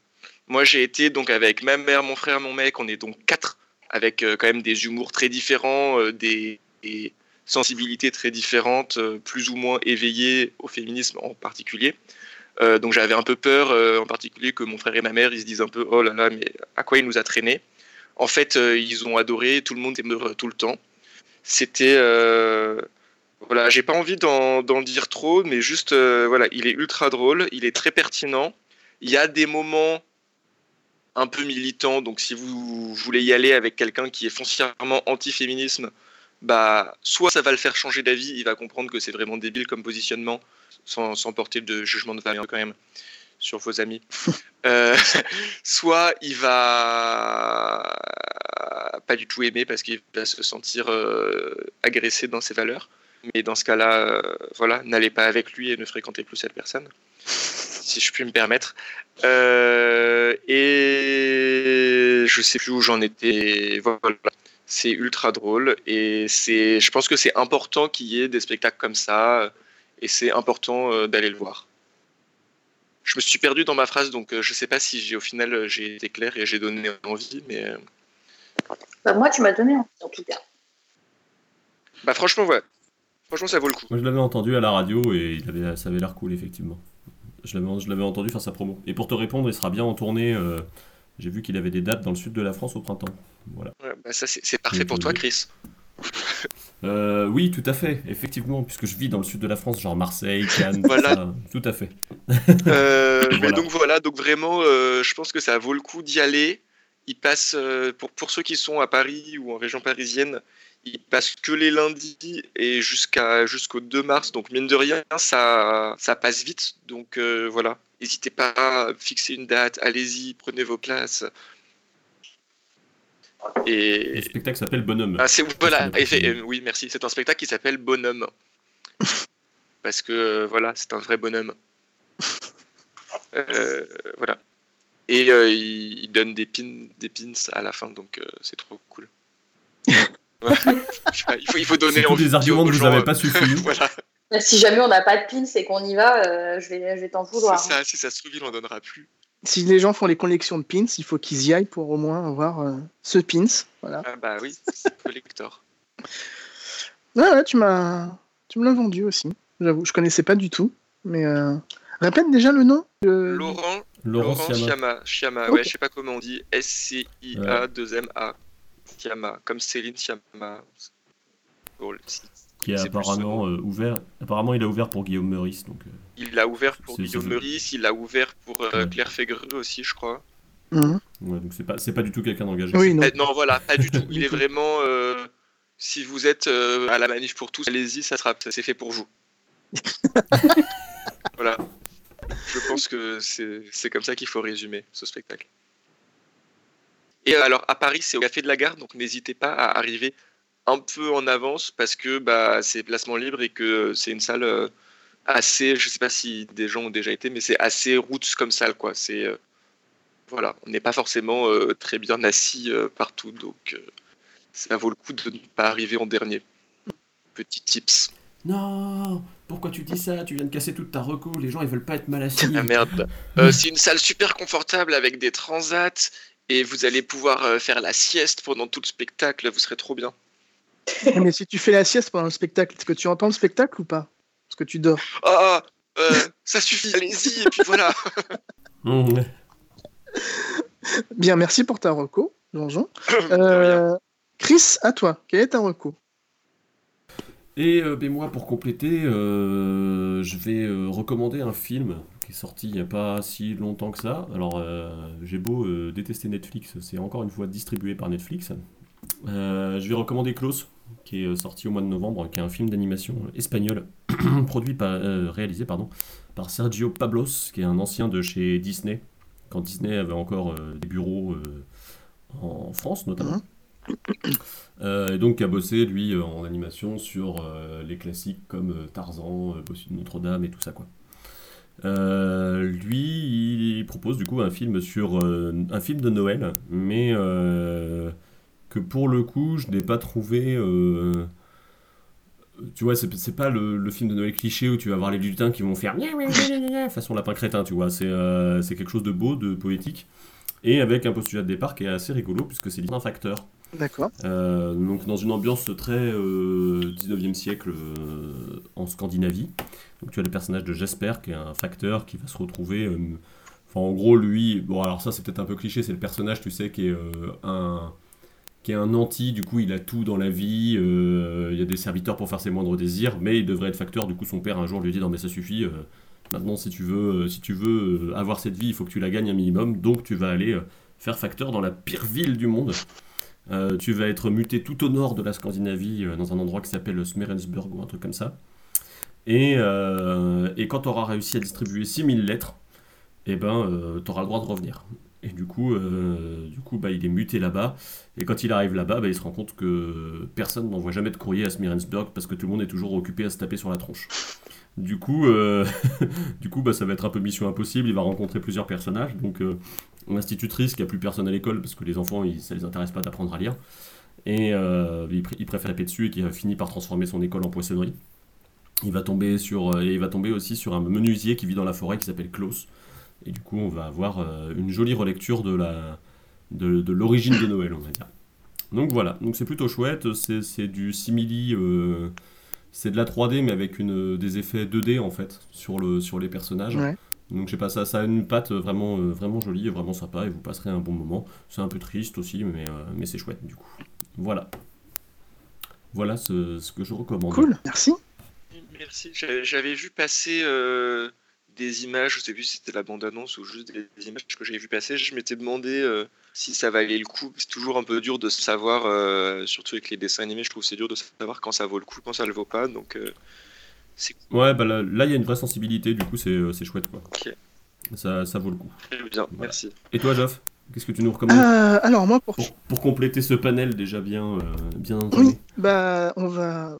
moi j'ai été donc avec ma mère, mon frère, mon mec, on est donc quatre, avec euh, quand même des humours très différents, euh, des, sensibilités très différentes, plus ou moins éveillées au féminisme en particulier. Donc j'avais un peu peur, en particulier que mon frère et ma mère, ils se disent un peu, oh là là, mais à quoi il nous a traîné En fait, ils ont adoré, tout le monde est tout le temps. C'était voilà, j'ai pas envie d'en dire trop, mais juste, euh, voilà, il est ultra drôle, il est très pertinent. Il y a des moments un peu militants, donc si vous voulez y aller avec quelqu'un qui est foncièrement anti-féminisme, bah, soit ça va le faire changer d'avis, il va comprendre que c'est vraiment débile comme positionnement, sans, porter de jugement de valeur quand même sur vos amis. Euh, soit il va pas du tout aimer parce qu'il va se sentir euh, agressé dans ses valeurs. Mais dans ce cas-là, euh, voilà, n'allez pas avec lui et ne fréquentez plus cette personne. si je puis me permettre. Et je sais plus où j'en étais. Voilà. C'est ultra drôle et c'est, je pense que c'est important qu'il y ait des spectacles comme ça et c'est important euh, d'aller le voir. Je me suis perdu dans ma phrase, donc euh, je sais pas si j'ai au final j'ai été clair et j'ai donné envie, mais. Bah, moi, tu m'as donné envie en tout cas. Bah franchement, ouais. Franchement, ça vaut le coup. Moi, je l'avais entendu à la radio et il avait, ça avait l'air cool, effectivement. Je l'avais, je l'avais entendu faire sa promo. Et pour te répondre, il sera bien en tournée. euh, j'ai vu qu'il avait des dates dans le sud de la France au printemps. Voilà. Ouais, bah, ça, c'est c'est parfait pour toi, Chris. Euh, oui, tout à fait, effectivement, puisque je vis dans le sud de la France, genre Marseille, Cannes, Voilà. tout, ça, tout à fait. Euh, mais Voilà. donc voilà, donc vraiment, euh, je pense que ça vaut le coup d'y aller. Il passe, pour, pour ceux qui sont à Paris ou en région parisienne, il passe que les lundis et jusqu'à jusqu'au 2 mars. Donc mine de rien, ça, ça passe vite. Donc voilà, n'hésitez pas à fixer une date, allez-y, prenez vos places. Le Et spectacle s'appelle Bonhomme. ah, c'est voilà, que- et euh, oui, merci. C'est un spectacle qui s'appelle Bonhomme. Parce que euh, voilà, c'est un vrai bonhomme. Euh, voilà. Et euh, il, il donne des pins, des pins à la fin, donc euh, c'est trop cool. Ouais. il, faut, il faut donner envie des arguments ne vous gens, avez euh, pas suffi. voilà, Si jamais on n'a pas de pins et qu'on y va, euh, je vais, je vais t'en vouloir. c'est ça. Si ça se trouve, il en donnera plus. Si les gens font les collections de pins, il faut qu'ils y aillent pour au moins avoir euh, ce pins. Voilà. Ah bah oui, c'est collector. Ouais, ouais, tu m'as, tu me l'as vendu aussi. J'avoue, je connaissais pas du tout. Mais euh, répète déjà le nom. euh, Laurent, Laurent Laurent. Chiama. Chiama, Ok. ouais, je sais pas comment on dit. S-C-I-A-2-M-A. Chiama, comme Céline Chiama. Qui a plus apparemment euh, ouvert. Apparemment, il a ouvert pour Guillaume Meurice. Donc, euh, Il l'a ouvert pour Guillaume Meurice, il l'a ouvert pour euh, Ouais. Claire Fégreux aussi, je crois. mhm. ouais, donc c'est pas, c'est pas du tout quelqu'un d'engagé. Oui, non. Eh, Non, voilà, pas du tout. Il est vraiment. euh, si vous êtes euh, à la manif pour tous, allez-y, ça sera, c'est fait pour vous. voilà. Je pense que c'est c'est comme ça qu'il faut résumer ce spectacle. Et alors, à Paris, c'est au Café de la Gare, donc n'hésitez pas à arriver un peu en avance parce que bah, c'est placement libre et que c'est une salle euh, assez. Je sais pas si des gens ont déjà été, mais c'est assez roots comme salle, quoi. C'est. euh, voilà, on n'est pas forcément euh, très bien assis euh, partout, donc ça vaut le coup de ne pas arriver en dernier. Petit tips. Non Pourquoi tu dis ça? Tu viens de casser toute ta reco. Les gens, ils veulent pas être mal assis. Ah merde. C'est une salle super confortable avec des transats et vous allez pouvoir faire la sieste pendant tout le spectacle. Vous serez trop bien. Mais si tu fais la sieste pendant le spectacle, est-ce que tu entends le spectacle ou pas? Parce que tu dors. Ah, euh, ça suffit. Allez-y et puis voilà. Mmh. Bien, merci pour ta reco, Donjon. Euh, Chris, à toi, quelle est ta reco? Et euh, ben, moi, pour compléter, euh, je vais euh, recommander un film qui est sorti il n'y a pas si longtemps que ça. Alors, euh, j'ai beau euh, détester Netflix, c'est encore une fois distribué par Netflix. Euh, je vais recommander Klaus, qui est euh, sorti au mois de novembre, qui est un film d'animation espagnol, produit par, euh, réalisé pardon, par Sergio Pablos, qui est un ancien de chez Disney, quand Disney avait encore euh, des bureaux euh, en France notamment. Euh, et donc qui a bossé lui euh, en animation sur euh, les classiques comme euh, Tarzan, euh, Bossu de Notre-Dame et tout ça quoi. Euh, lui, il propose du coup un film sur euh, un film de Noël, mais euh, que pour le coup, je n'ai pas trouvé. euh, tu vois, c'est pas le, le film de Noël cliché où tu vas voir les lutins qui vont faire façon lapin crétin, tu vois. C'est euh, quelque chose de beau, de poétique, et avec un postulat de départ qui est assez rigolo puisque c'est un facteur. D'accord. Euh, donc dans une ambiance très euh, 19e siècle euh, en Scandinavie. Donc tu as le personnage de Jesper qui est un facteur qui va se retrouver. Enfin en gros lui, bon alors ça c'est peut-être un peu cliché, c'est le personnage tu sais qui est un qui est un anti, du coup il a tout dans la vie, euh, il y a des serviteurs pour faire ses moindres désirs, mais il devrait être facteur, du coup son père un jour lui dit non mais ça suffit, euh, maintenant si tu veux, euh, avoir cette vie il faut que tu la gagnes un minimum, donc tu vas aller faire facteur dans la pire ville du monde. Tu vas être muté tout au nord de la Scandinavie, dans un endroit qui s'appelle Smerensburg ou un truc comme ça. Et, et quand tu auras réussi à distribuer 6000 lettres, eh ben, tu auras le droit de revenir. Et du coup, euh, du coup bah, il est muté là-bas. Et quand il arrive là-bas, bah, il se rend compte que personne n'envoie jamais de courrier à Smerensburg parce que tout le monde est toujours occupé à se taper sur la tronche. Du coup, du coup bah, ça va être un peu mission impossible. Il va rencontrer plusieurs personnages. Donc, l'institutrice qui a plus personne à l'école parce que les enfants, ils, ça les intéresse pas d'apprendre à lire. Et il, préfère taper dessus et qui a fini par transformer son école en poissonnerie. Il va tomber sur, il va tomber aussi sur un menuisier qui vit dans la forêt qui s'appelle Klaus. Et du coup, on va avoir une jolie relecture de la de, l'origine de Noël, on va dire. Donc voilà, donc c'est plutôt chouette, c'est du simili, euh, c'est de la 3D mais avec une, des effets 2D en fait sur, le, sur les personnages. Donc je sais pas, ça, ça a une patte vraiment, euh, vraiment jolie et vraiment sympa et vous passerez un bon moment. C'est un peu triste aussi, mais, euh, mais c'est chouette du coup. Voilà. Voilà ce, ce, que je recommande. Cool, merci. Merci. J'avais vu passer des images, je sais plus si c'était la bande-annonce ou juste des, images que j'avais vu passer. Je m'étais demandé si ça valait le coup. C'est toujours un peu dur de savoir, euh, surtout avec les dessins animés, je trouve c'est dur de savoir quand ça vaut le coup, quand ça le vaut pas. Donc, euh, c'est Ouais, bah là, il y a une vraie sensibilité, du coup, c'est, euh, chouette. Quoi. Ça, ça vaut le coup. Très bien, merci. Et toi, Geoff Qu'est-ce que tu nous recommandes Alors, moi, pour... pour... compléter ce panel déjà bien, bien Oui, bah, on va.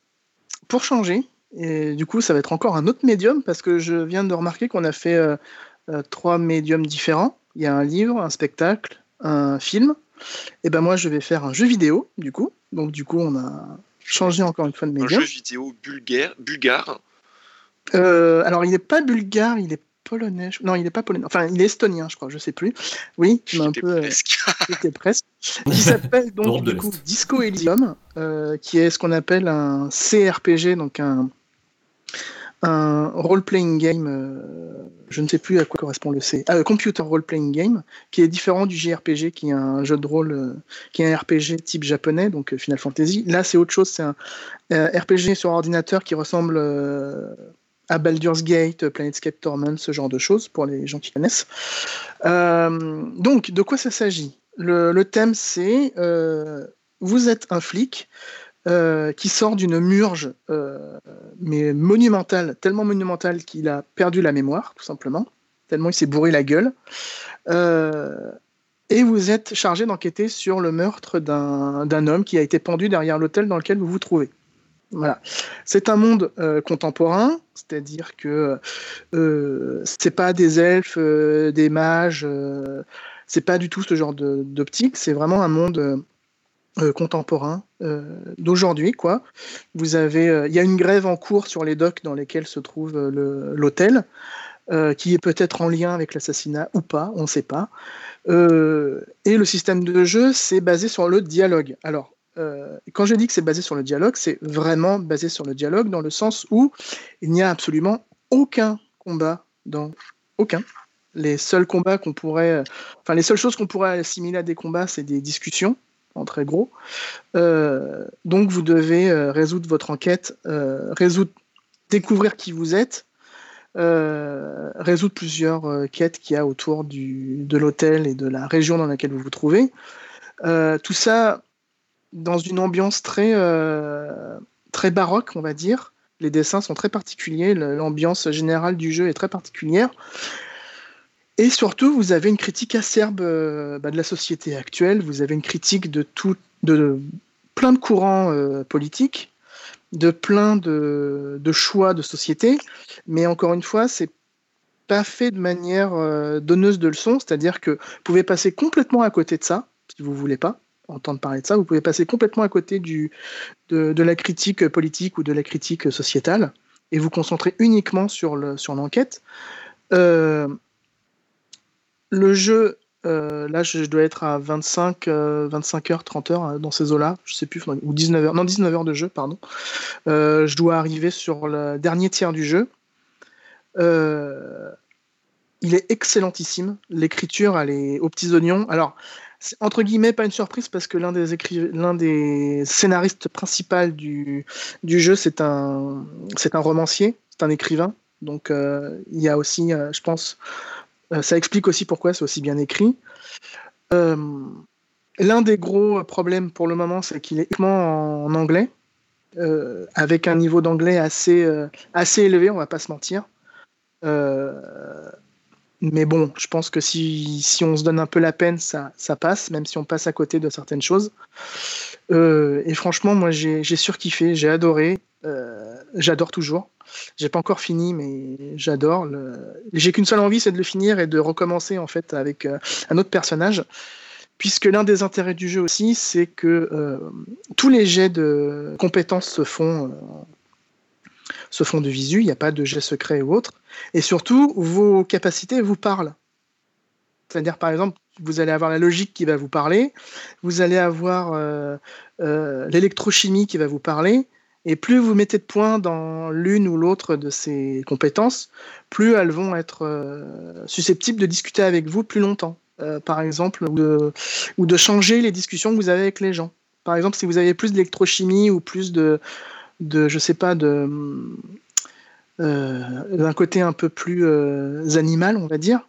Pour changer, et du coup, ça va être encore un autre médium parce que je viens de remarquer qu'on a fait trois médiums différents. Il y a un livre, un spectacle un film, et ben moi je vais faire un jeu vidéo du coup. Donc du coup on a changé encore une fois de médium. Un jeu vidéo bulgare. bulgare. Euh, alors il n'est pas bulgare, il est polonais. Non, il n'est pas polonais. Enfin, il est estonien, je crois. Je sais plus. Oui, un peu. Presque. Euh, presque. Qui s'appelle donc du coup Disco Elysium, euh, qui est ce qu'on appelle un CRPG, donc un un role-playing game, euh, je ne sais plus à quoi correspond le C, ah, computer role-playing game, qui est différent du JRPG, qui est un jeu de rôle, euh, qui est un RPG type japonais, donc euh, Final Fantasy. Là, c'est autre chose, c'est un RPG sur ordinateur qui ressemble à Baldur's Gate, Planetscape Torment, ce genre de choses, pour les gens qui connaissent. donc, de quoi ça s'agit? Le, thème, c'est vous êtes un flic euh, qui sort d'une murge, euh, mais monumentale, tellement monumentale qu'il a perdu la mémoire, tout simplement, tellement il s'est bourré la gueule. Euh, et vous êtes chargé d'enquêter sur le meurtre d'un homme qui a été pendu derrière l'hôtel dans lequel vous vous trouvez. Voilà. C'est un monde contemporain, c'est-à-dire que c'est pas des elfes, des mages, c'est pas du tout ce genre d'optique, c'est vraiment un monde euh, contemporain euh, d'aujourd'hui quoi. Vous avez, euh, il y a une grève en cours sur les docks dans lesquels se trouve l'hôtel, qui est peut-être en lien avec l'assassinat ou pas, on ne sait pas. et le système de jeu, c'est basé sur le dialogue. Alors, quand je dis que c'est basé sur le dialogue, c'est vraiment basé sur le dialogue dans le sens où il n'y a absolument aucun combat dans aucun. Les seuls combats qu'on pourrait, enfin les seules choses qu'on pourrait assimiler à des combats, c'est des discussions en très gros. Euh, donc vous devez euh, résoudre votre enquête, euh, résoudre, découvrir qui vous êtes, résoudre plusieurs quêtes qu'il y a autour de l'hôtel et de la région dans laquelle vous vous trouvez. tout ça dans une ambiance très, très baroque, on va dire. Les dessins sont très particuliers, l'ambiance générale du jeu est très particulière. Et surtout, vous avez une critique acerbe euh, bah, de la société actuelle, vous avez une critique de, tout, de, plein de courants euh, politiques, de plein de, choix de société, mais encore une fois, c'est pas fait de manière euh, donneuse de leçons, c'est-à-dire que vous pouvez passer complètement à côté de ça, si vous voulez pas entendre parler de ça, vous pouvez passer complètement à côté du, de, la critique politique ou de la critique sociétale, et vous concentrer uniquement sur l'enquête. Sur le jeu, euh, là, je, dois être à 25, 25 heures, 30 heures euh, dans ces eaux-là, je sais plus, ou 19 heures, non, 19 heures de jeu, pardon. Euh, je dois arriver sur le dernier tiers du jeu. il est excellentissime. L'écriture, elle est aux petits oignons. Alors, entre guillemets pas une surprise parce que l'un des, scénaristes principaux du, jeu, c'est un, c'est un romancier, c'est un écrivain. Donc, il y a aussi, je pense, euh, ça explique aussi pourquoi c'est aussi bien écrit. Euh, l'un des gros problèmes pour le moment, c'est qu'il est uniquement en anglais, euh, avec un niveau d'anglais assez, assez élevé, on va pas se mentir. Mais bon, je pense que si, on se donne un peu la peine, ça, passe, même si on passe à côté de certaines choses. Euh, et franchement, moi, j'ai surkiffé, j'ai adoré. Euh, j'adore toujours. J'ai pas encore fini, mais j'adore. J'ai qu'une seule envie, c'est de le finir et de recommencer en fait avec euh, un autre personnage. Puisque l'un des intérêts du jeu aussi, c'est que tous les jets de compétences se font se font de visu, il n'y a pas de jet secret ou autre. Et surtout, vos capacités vous parlent. C'est-à-dire, par exemple, vous allez avoir la logique qui va vous parler, vous allez avoir euh, euh, l'électrochimie qui va vous parler, et plus vous mettez de points dans l'une ou l'autre de ces compétences, plus elles vont être euh, susceptibles de discuter avec vous plus longtemps. par exemple, ou de, ou de changer les discussions que vous avez avec les gens. Par exemple, si vous avez plus d'électrochimie ou plus de, de, je sais pas, de euh, d'un côté un peu plus euh, animal, on va dire.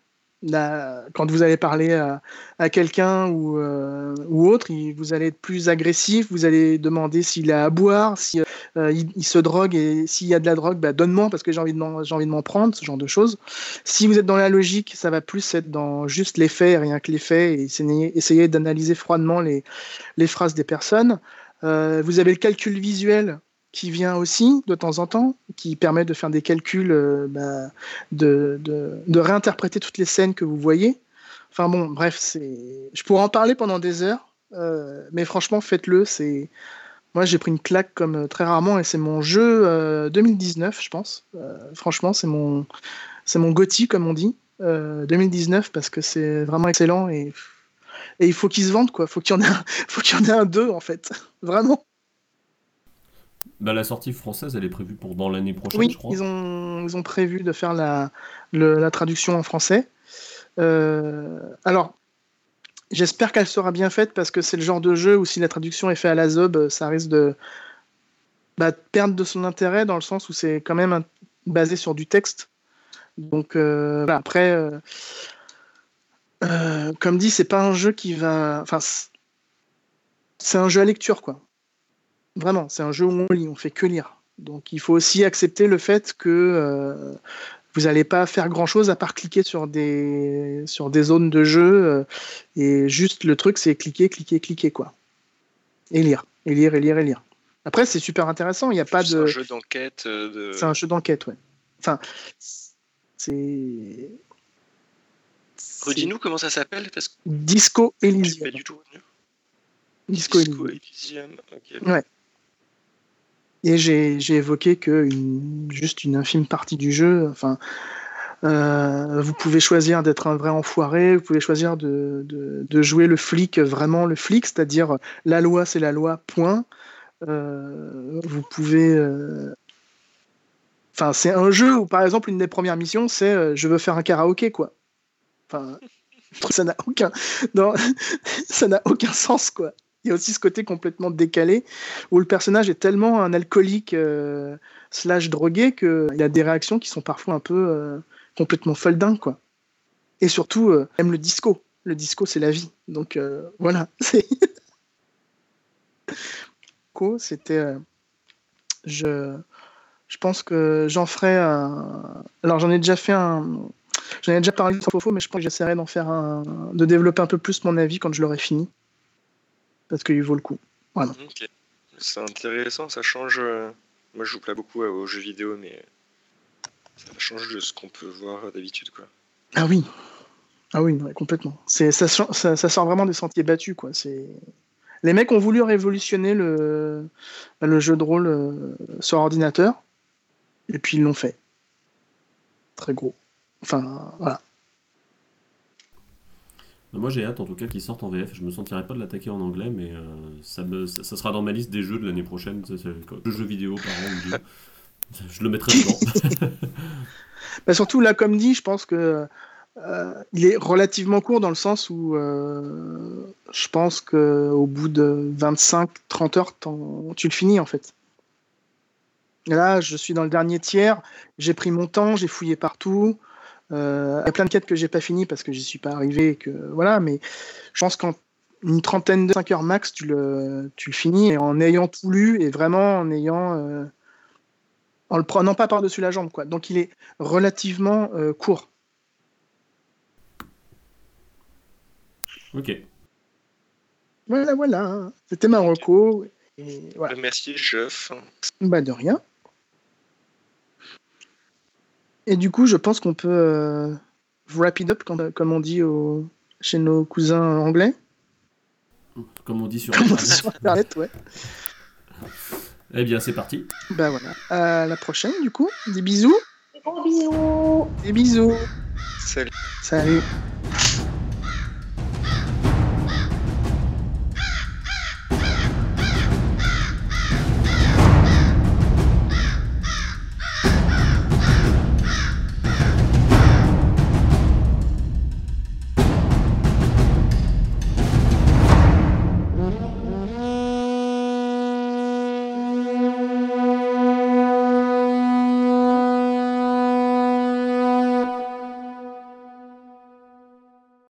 quand vous allez parler à, quelqu'un ou, euh, ou autre, vous allez être plus agressif, vous allez demander s'il a à boire, si il, se drogue et s'il y a de la drogue, bah, donne-moi parce que j'ai envie de m'en prendre, ce genre de choses. Si vous êtes dans la logique, ça va plus être dans juste les faits, rien que les faits, et essayer, essayer d'analyser froidement les, les phrases des personnes. vous avez le calcul visuel qui vient aussi de temps en temps, qui permet de faire des calculs, euh, bah, de, de, réinterpréter toutes les scènes que vous voyez. Enfin bon, bref, c'est, je pourrais en parler pendant des heures, euh, mais franchement, faites-le. C'est, moi, j'ai pris une claque comme euh, très rarement, et c'est mon jeu 2019, je pense. franchement, c'est mon, c'est mon Gotti, comme on dit, 2019, parce que c'est vraiment excellent et et il faut qu'il se vende quoi. Faut qu'il y en ait, faut qu'il y en ait un deux en fait, vraiment. Bah, la sortie française, elle est prévue pour dans l'année prochaine, je crois. Ils ont, ils ont prévu de faire la, la traduction en français. Euh, alors, j'espère qu'elle sera bien faite parce que c'est le genre de jeu où si la traduction est faite à la zob, ça risque de bah, perdre de son intérêt dans le sens où c'est quand même basé sur du texte. Donc euh, après, euh, comme dit, c'est pas un jeu qui va. Enfin, c'est un jeu à lecture, quoi. Vraiment, c'est un jeu où on lit, on fait que lire. Donc il faut aussi accepter le fait que euh, vous n'allez pas faire grand chose à part cliquer sur des, sur des zones de jeu. Euh, et juste le truc, c'est cliquer, cliquer, cliquer, quoi. Et lire, et lire, et lire, et lire. Après, c'est super intéressant. Il n'y a pas de. C'est un jeu d'enquête. Euh, de... C'est un jeu d'enquête, ouais. Enfin, c'est. Redis-nous comment ça s'appelle parce que... Disco Elysium. Pas du tout. Disco, Disco Elysium. Ouais. Et j'ai évoqué que juste une infime partie du jeu, enfin, euh, vous pouvez choisir d'être un vrai enfoiré, vous pouvez choisir de, jouer le flic, vraiment le flic, c'est-à-dire la loi c'est la loi, point. Euh, vous pouvez. Euh, c'est un jeu où, par exemple, une des premières missions, c'est je veux faire un karaoké, quoi. Enfin, ça n'a aucun, ça n'a aucun sens, quoi il y a aussi ce côté complètement décalé où le personnage est tellement un alcoolique euh, slash drogué qu'il a des réactions qui sont parfois un peu euh, complètement folles quoi. Et surtout, euh, aime le disco. Le disco, c'est la vie. Donc voilà. C'était. je, je pense que j'en ferai un. Alors j'en ai déjà fait un. J'en ai déjà parlé sur Fofo, mais je pense que j'essaierai d'en faire un. de développer un peu plus mon avis quand je l'aurai fini parce qu'il vaut le coup. Voilà. C'est intéressant, ça change. Euh, moi, je joue pas beaucoup aux jeux vidéo, mais ça change de ce qu'on peut voir d'habitude, quoi. Ah oui, ah oui, complètement. C'est ça, ça, sort vraiment des sentiers battus, quoi. C'est les mecs ont voulu révolutionner le, le jeu de rôle euh, sur ordinateur, et puis ils l'ont fait. Très gros. Enfin, voilà. Moi j'ai hâte en tout cas qu'il sorte en VF. Je me sentirais pas de l'attaquer en anglais, mais euh, ça, ça, sera dans ma liste des jeux de l'année prochaine. Deux jeux vidéo par an. Je le mettrai dedans. bah surtout là, comme dit, je pense que euh, il est relativement court dans le sens où euh, je pense qu'au bout de 25-30 heures, tu le finis en fait. là, je suis dans le dernier tiers. J'ai pris mon temps, j'ai fouillé partout. Il y a plein de quêtes que j'ai pas finies parce que j'y suis pas arrivé que voilà, mais je pense qu'en une trentaine de 5 heures max, tu le, tu le finis en ayant tout lu et vraiment en ayant euh, en le prenant pas par-dessus la jambe. Quoi. Donc il est relativement euh, court. Ok. Voilà, voilà. Hein. C'était ma reco. Et voilà. Merci, Jeff. Bah, de rien. Et du coup, je pense qu'on peut euh, wrap it up, comme, comme on dit au- chez nos cousins anglais. Comme on dit sur Comme on dit Internet. sur Internet, ouais. Eh bien, c'est parti. Bah voilà. À la prochaine, du coup. Des bisous. Gros bisous Des bisous. Salut. Salut.